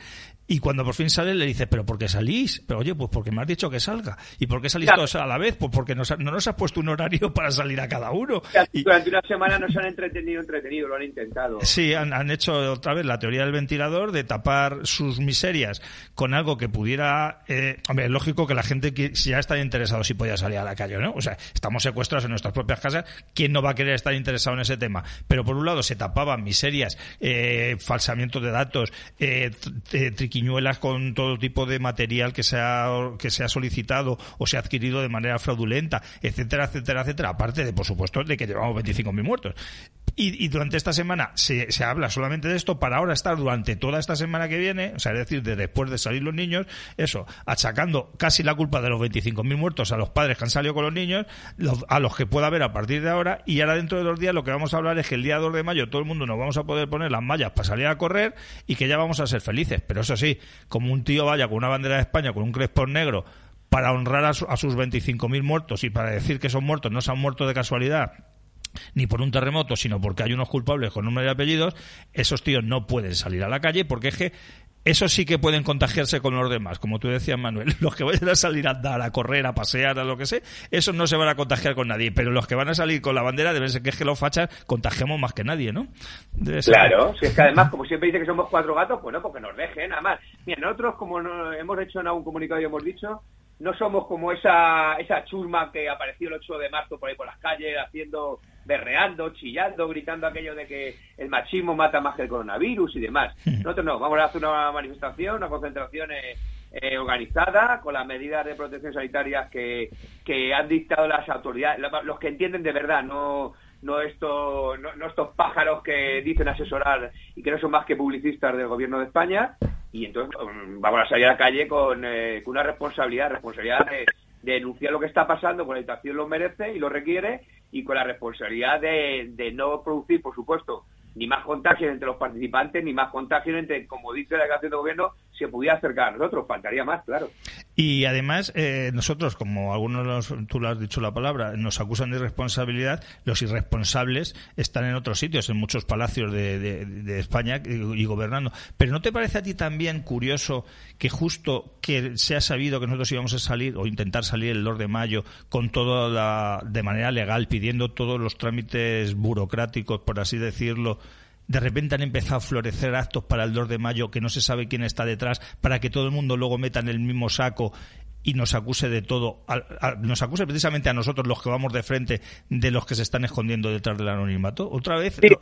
y cuando por fin sale le dice, pero ¿por qué salís? Pero oye, pues porque me has dicho que salga. ¿Y por qué salís todos a la vez? Pues porque nos ha- no nos has puesto un horario (laughs) para salir a cada uno. Y- Durante una semana no se han entretenido, entretenido, lo han intentado. Sí, han, han hecho otra vez la teoría del ventilador de tapar sus miserias con algo que pudiera. Eh, hombre, es lógico que la gente que si ya está interesado si podía salir a la calle no. O sea, estamos secuestrados en nuestras propias casas. ¿Quién no va a querer estar interesado en ese tema? Pero por un lado se tapaban miserias, eh, falsamiento de datos, eh, eh, triquiñuelas con todo tipo de material que se, ha, que se ha solicitado o se ha adquirido de manera fraudulenta, etcétera, etcétera, etcétera. Aparte de, por supuesto, de que llevamos 25.000 muertos. Y, durante esta semana se, se habla solamente de esto para ahora estar durante toda esta semana que viene, o sea, es decir, de después de salir los niños, eso, achacando casi la culpa de los 25.000 muertos a los padres que han salido con los niños, los- a los que pueda haber a partir de ahora, y ahora dentro de dos días lo que vamos a hablar es que el día 2 de mayo todo el mundo nos vamos a poder poner las mallas para salir a correr y que ya vamos a ser felices. Pero eso sí, como un tío vaya con una bandera de España, con un crespón negro, para honrar a, su- a sus 25.000 muertos y para decir que son muertos, no se han muerto de casualidad, ni por un terremoto, sino porque hay unos culpables con nombre y apellidos, esos tíos no pueden salir a la calle porque es que esos sí que pueden contagiarse con los demás, como tú decías, Manuel. (laughs) Los que vayan a salir a andar, a correr, a pasear, a lo que sea, esos no se van a contagiar con nadie. Pero los que van a salir con la bandera deben ser que es que los fachas contagiamos más que nadie, ¿no? Claro, si es que además, como siempre dice que somos cuatro gatos, pues no, porque nos dejen, nada más. Mira, nosotros, como no- hemos hecho en algún comunicado y hemos dicho, no somos como esa esa chusma que apareció el 8 de marzo por ahí por las calles, haciendo, berreando, chillando, gritando aquello de que el machismo mata más que el coronavirus y demás. Nosotros no, vamos a hacer una manifestación, una concentración eh, eh, organizada, con las medidas de protección sanitarias que, que han dictado las autoridades, lo- los que entienden de verdad, no no estos no, no estos pájaros que dicen asesorar y que no son más que publicistas del gobierno de España y entonces mm, vamos a salir a la calle con, eh, con una responsabilidad responsabilidad de, de denunciar lo que está pasando con la situación lo merece y lo requiere y con la responsabilidad de, no producir por supuesto ni más contagios entre los participantes ni más contagios entre como dice la declaración de gobierno se pudiera acercar a nosotros faltaría más claro Y además, eh, nosotros, como algunos, los- tú lo has dicho la palabra, nos acusan de irresponsabilidad, los irresponsables están en otros sitios, en muchos palacios de, de- de España y, gobernando. Pero ¿no te parece a ti también curioso que justo que se ha sabido que nosotros íbamos a salir o intentar salir el 2 de mayo con todo la, de manera legal, pidiendo todos los trámites burocráticos, por así decirlo, de repente han empezado a florecer actos para el 2 de mayo que no se sabe quién está detrás, para que todo el mundo luego meta en el mismo saco y nos acuse de todo, a- a- nos acuse precisamente a nosotros los que vamos de frente de los que se están escondiendo detrás del anonimato. Otra vez, Sí. lo-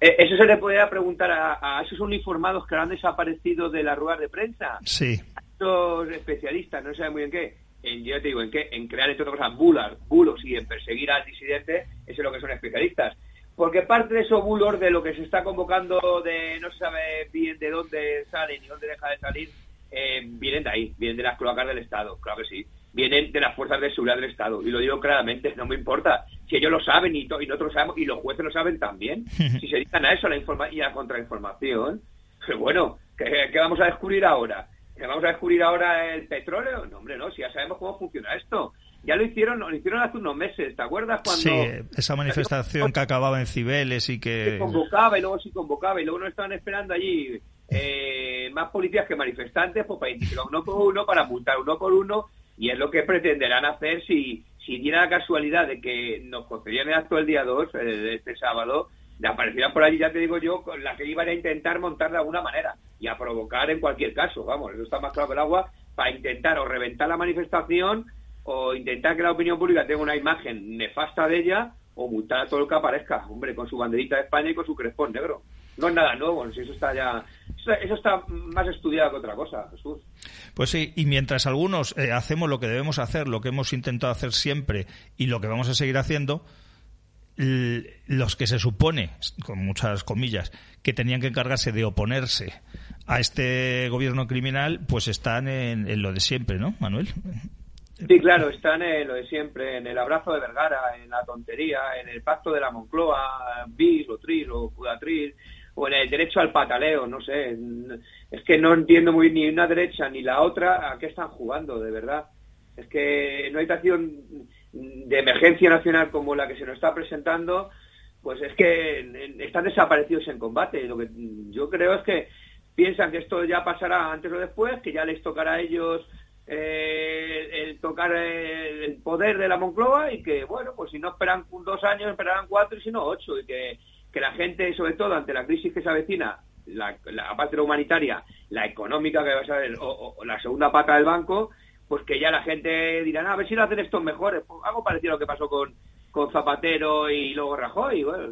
Eh, eso se le podría preguntar a, a esos uniformados que han desaparecido de las ruedas de prensa sí, estos especialistas, no saben muy bien qué, en, yo te digo, en qué, en crear entre otras cosas bulas, bulos y en perseguir al disidente, eso es lo que son especialistas. Porque parte de esos bulos de lo que se está convocando de no se sabe bien de dónde sale ni dónde deja de salir, eh, vienen de ahí, vienen de las cloacas del Estado, claro que sí. Vienen de las fuerzas de seguridad del Estado. Y lo digo claramente, no me importa. Si ellos lo saben y, y nosotros lo sabemos, y los jueces lo saben también. (laughs) si se dedican a eso, a la informa y a la contrainformación, pues bueno, ¿qué, qué vamos a descubrir ahora? ¿Que vamos a descubrir ahora el petróleo? No, hombre, no, si ya sabemos cómo funciona esto. Ya lo hicieron, lo hicieron hace unos meses, ¿te acuerdas cuando sí, esa manifestación que acababa en Cibeles y se que... convocaba y luego sí convocaba y luego nos estaban esperando allí eh, más policías que manifestantes pues para identificar uno por uno, para multar uno por uno y es lo que pretenderán hacer si, si diera la casualidad de que nos concedían el acto el día 2 eh, este sábado de aparecieran por allí, ya te digo yo, con la que iban a intentar montar de alguna manera y a provocar en cualquier caso, vamos, eso está más claro que el agua, para intentar o reventar la manifestación o intentar que la opinión pública tenga una imagen nefasta de ella o multar a todo lo que aparezca, hombre, con su banderita de España y con su crespón negro. No es nada nuevo, si eso está ya... Eso, está más estudiado que otra cosa, Jesús. Pues sí, y mientras algunos eh, hacemos lo que debemos hacer, lo que hemos intentado hacer siempre y lo que vamos a seguir haciendo, los que se supone, con muchas comillas, que tenían que encargarse de oponerse a este gobierno criminal, pues están en lo de siempre, ¿no, Manuel? Sí, claro, están en lo de siempre, en el abrazo de Vergara, en la tontería, en el pacto de la Moncloa, bis o tris o cudatril, o en el derecho al pataleo, no sé. Es que no entiendo muy ni una derecha ni la otra a qué están jugando, de verdad. Es que en una situación de emergencia nacional como la que se nos está presentando, pues es que están desaparecidos en combate. Lo que yo creo es que piensan que esto ya pasará antes o después, que ya les tocará a ellos eh, el tocar el, poder de la Moncloa y que, bueno, pues si no esperan dos años, esperarán cuatro y si no ocho. Y que, que la gente, sobre todo ante la crisis que se avecina, la, la parte humanitaria, la económica que va a ser, o, la segunda pata del banco, pues que ya la gente dirá, "No, a ver si lo hacen estos mejores. Pues algo parecido a lo que pasó con, con Zapatero y luego Rajoy. Bueno,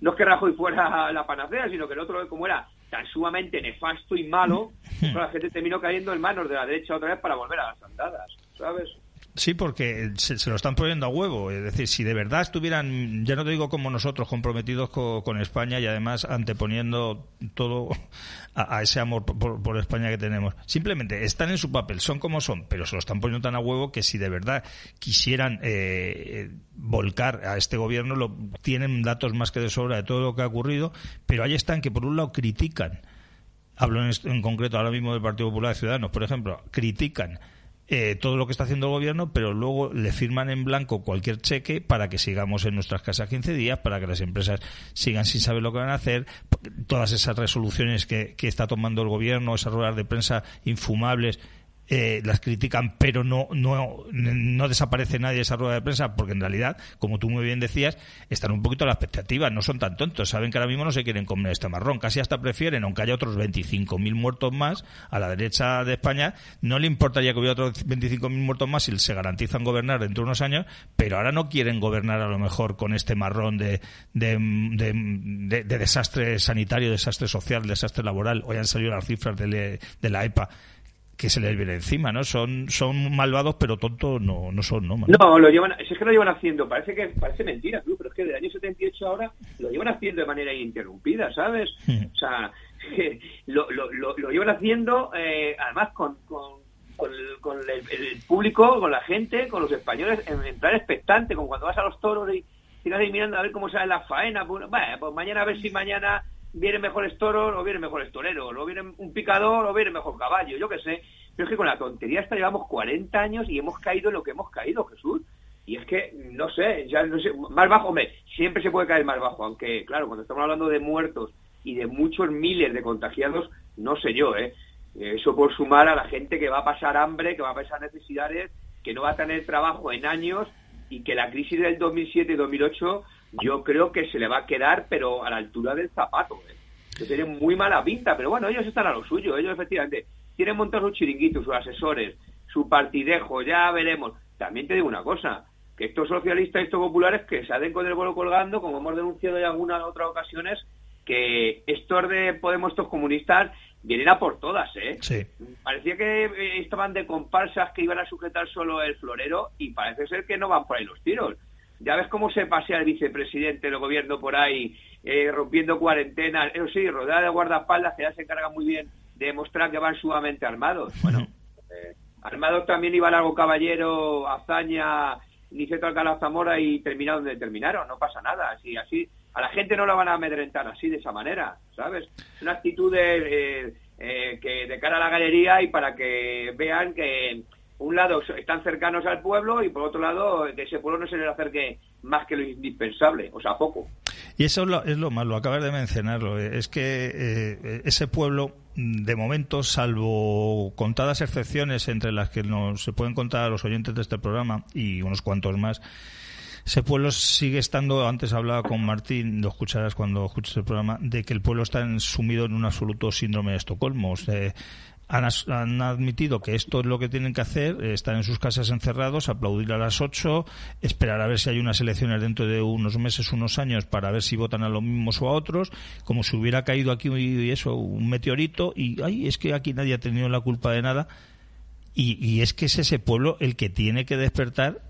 no es que Rajoy fuera la panacea, sino que el otro, como era tan sumamente nefasto y malo, (laughs) la gente terminó cayendo en manos de la derecha otra vez para volver a las andadas, ¿sabes? Sí, porque se, se, lo están poniendo a huevo. Es decir, si de verdad estuvieran, ya no te digo como nosotros, comprometidos con, con España y además anteponiendo todo a, ese amor por, por, España que tenemos. Simplemente están en su papel, son como son, pero se lo están poniendo tan a huevo que si de verdad quisieran eh, volcar a este gobierno, lo, tienen datos más que de sobra de todo lo que ha ocurrido, pero ahí están que por un lado critican, hablo en, en concreto ahora mismo del Partido Popular de Ciudadanos, por ejemplo, critican eh, todo lo que está haciendo el gobierno, pero luego le firman en blanco cualquier cheque para que sigamos en nuestras casas 15 días, para que las empresas sigan sin saber lo que van a hacer, todas esas resoluciones que, que está tomando el gobierno, esas ruedas de prensa infumables eh, las critican, pero no, no, no desaparece nadie de esa rueda de prensa, porque en realidad, como tú muy bien decías, están un poquito a la expectativa, no son tan tontos, saben que ahora mismo no se quieren comer este marrón, casi hasta prefieren, aunque haya otros 25.000 muertos más, a la derecha de España, no le importaría que hubiera otros 25.000 muertos más si se garantizan gobernar dentro de unos años, pero ahora no quieren gobernar a lo mejor con este marrón de, de, de, de desastre sanitario, desastre social, desastre laboral. Hoy han salido las cifras de, de la EPA que se les viene encima, ¿no? Son son malvados, pero tontos no, no son, ¿no? No, lo llevan, es que lo llevan haciendo, parece que parece mentira, pero es que del año 78 ahora lo llevan haciendo de manera ininterrumpida, ¿sabes? o sea, (laughs) lo, lo, lo, lo, llevan haciendo, eh, además con, con, con, el, con el, el, público, con la gente, con los españoles, en, en, plan expectante, como cuando vas a los toros y sigas ahí mirando a ver cómo sale la faena, pues, bueno, pues mañana a ver si mañana vienen mejores toros o vienen mejores toreros, o viene un picador o viene mejor caballo, yo qué sé. Pero es que con la tontería esta llevamos 40 años y hemos caído en lo que hemos caído, Jesús. Y es que, no sé, ya no sé, más bajo, hombre, siempre se puede caer más bajo, aunque, claro, cuando estamos hablando de muertos y de muchos miles de contagiados, no sé yo, ¿eh? Eso por sumar a la gente que va a pasar hambre, que va a pasar necesidades, que no va a tener trabajo en años y que la crisis del 2007 y 2008 yo creo que se le va a quedar, pero a la altura del zapato. ¿eh? Que tiene muy mala pinta, pero bueno, ellos están a lo suyo. Ellos efectivamente tienen montados sus chiringuitos, sus asesores, su partidejo, ya veremos. También te digo una cosa, que estos socialistas y estos populares que salen con el vuelo colgando, como hemos denunciado en algunas otras ocasiones, que estos de Podemos, estos comunistas, vienen a por todas, ¿eh? Sí. Parecía que estaban de comparsas que iban a sujetar solo el florero y parece ser que no van por ahí los tiros. Ya ves cómo se pasea el vicepresidente del gobierno por ahí, eh, rompiendo cuarentenas. Eso sí, rodeada de guardaespaldas que ya se encargan muy bien de demostrar que van sumamente armados. Bueno, eh, armados también iba Largo Caballero, Azaña, Niceto Alcalá Zamora y terminaron donde terminaron. No pasa nada. Así, así, a la gente no la van a amedrentar así, de esa manera, ¿sabes? Es una actitud de, eh, que de cara a la galería y para que vean que un lado están cercanos al pueblo y por otro lado que ese pueblo no se les acerque más que lo indispensable, o sea, poco. Y eso es lo, es lo malo, acabas de mencionarlo, es que eh, ese pueblo, de momento, salvo contadas excepciones entre las que nos, se pueden contar los oyentes de este programa y unos cuantos más, ese pueblo sigue estando, antes hablaba con Martín, lo escucharás cuando escuches el programa, de que el pueblo está sumido en un absoluto síndrome de Estocolmo. Han, han, admitido que esto es lo que tienen que hacer, eh, estar en sus casas encerrados, aplaudir a las 8, esperar a ver si hay unas elecciones dentro de unos meses, unos años, para ver si votan a los mismos o a otros, como si hubiera caído aquí y eso, un meteorito, y ay, es que aquí nadie ha tenido la culpa de nada. Y, y es que es ese pueblo el que tiene que despertar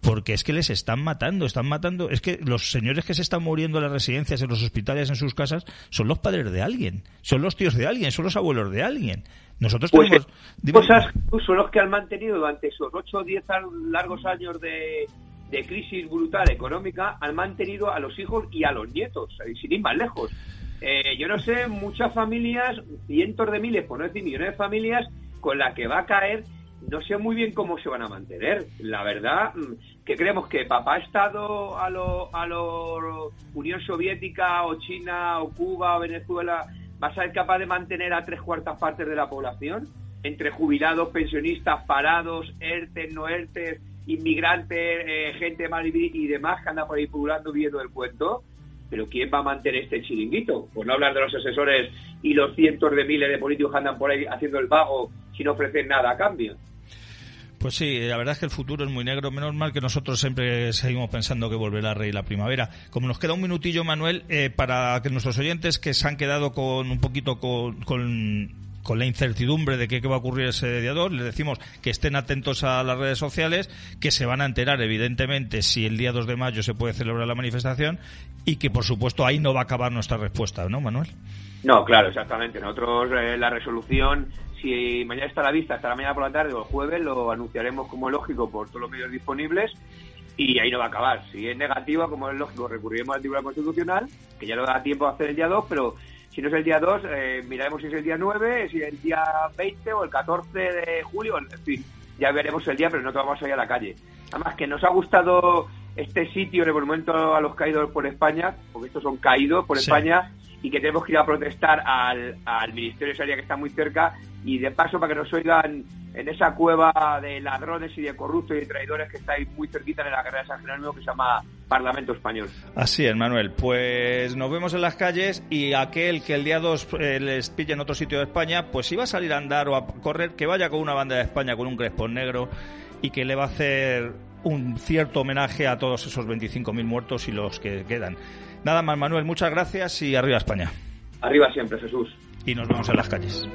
porque es que les están matando, están matando, es que los señores que se están muriendo en las residencias, en los hospitales, en sus casas, son los padres de alguien, son los tíos de alguien, son los abuelos de alguien. Nosotros pues tenemos... Cosas son los que han mantenido durante esos 8 o 10 largos años de, de, crisis brutal económica, han mantenido a los hijos y a los nietos, sin ir más lejos. Eh, yo no sé, muchas familias, cientos de miles, por no decir millones de familias, con la que va a caer no sé muy bien cómo se van a mantener. La verdad, que creemos que papá ha estado a lo, a lo Unión Soviética o China o Cuba o Venezuela, va a ser capaz de mantener a tres cuartas partes de la población, entre jubilados, pensionistas, parados, ERTES, no ERTES, inmigrantes, eh, gente mal y demás que anda por ahí pululando viendo el cuento. Pero ¿quién va a mantener este chiringuito? Por no hablar de los asesores y los cientos de miles de políticos que andan por ahí haciendo el vago sin ofrecer nada a cambio. Pues sí, la verdad es que el futuro es muy negro. Menos mal que nosotros siempre seguimos pensando que volverá a reír la primavera. Como nos queda un minutillo, Manuel, eh, para que nuestros oyentes que se han quedado con un poquito con, con con la incertidumbre de qué, va a ocurrir ese día 2. Les decimos que estén atentos a las redes sociales, que se van a enterar, evidentemente, si el día 2 de mayo se puede celebrar la manifestación y que, por supuesto, ahí no va a acabar nuestra respuesta, ¿no, Manuel? No, claro, exactamente. Nosotros eh, la resolución, si mañana está a la vista, hasta la mañana por la tarde o el jueves, lo anunciaremos como lógico por todos los medios disponibles y ahí no va a acabar. Si es negativa, como es lógico, recurriremos al Tribunal Constitucional, que ya no da tiempo a hacer el día 2, pero si no es el día 2, eh, miraremos si es el día 9, si es el día 20 o el 14 de julio, en fin, ya veremos el día, pero no te vamos a ir a la calle. Además, que nos ha gustado este sitio, el Monumento a los Caídos por España, porque estos son caídos por España, y que tenemos que ir a protestar al, al Ministerio de Sanidad que está muy cerca, y de paso para que nos oigan en esa cueva de ladrones y de corruptos y de traidores que está ahí muy cerquita en la carrera de San Jerónimo que se llama Parlamento Español. Así es, Manuel. Pues nos vemos en las calles y aquel que el día 2 eh, les pille en otro sitio de España, pues si va a salir a andar o a correr, que vaya con una banda de España, con un crespón negro y que le va a hacer un cierto homenaje a todos esos 25.000 muertos y los que quedan. Nada más, Manuel, muchas gracias y arriba España. Arriba siempre, Jesús. Y nos vemos en las calles.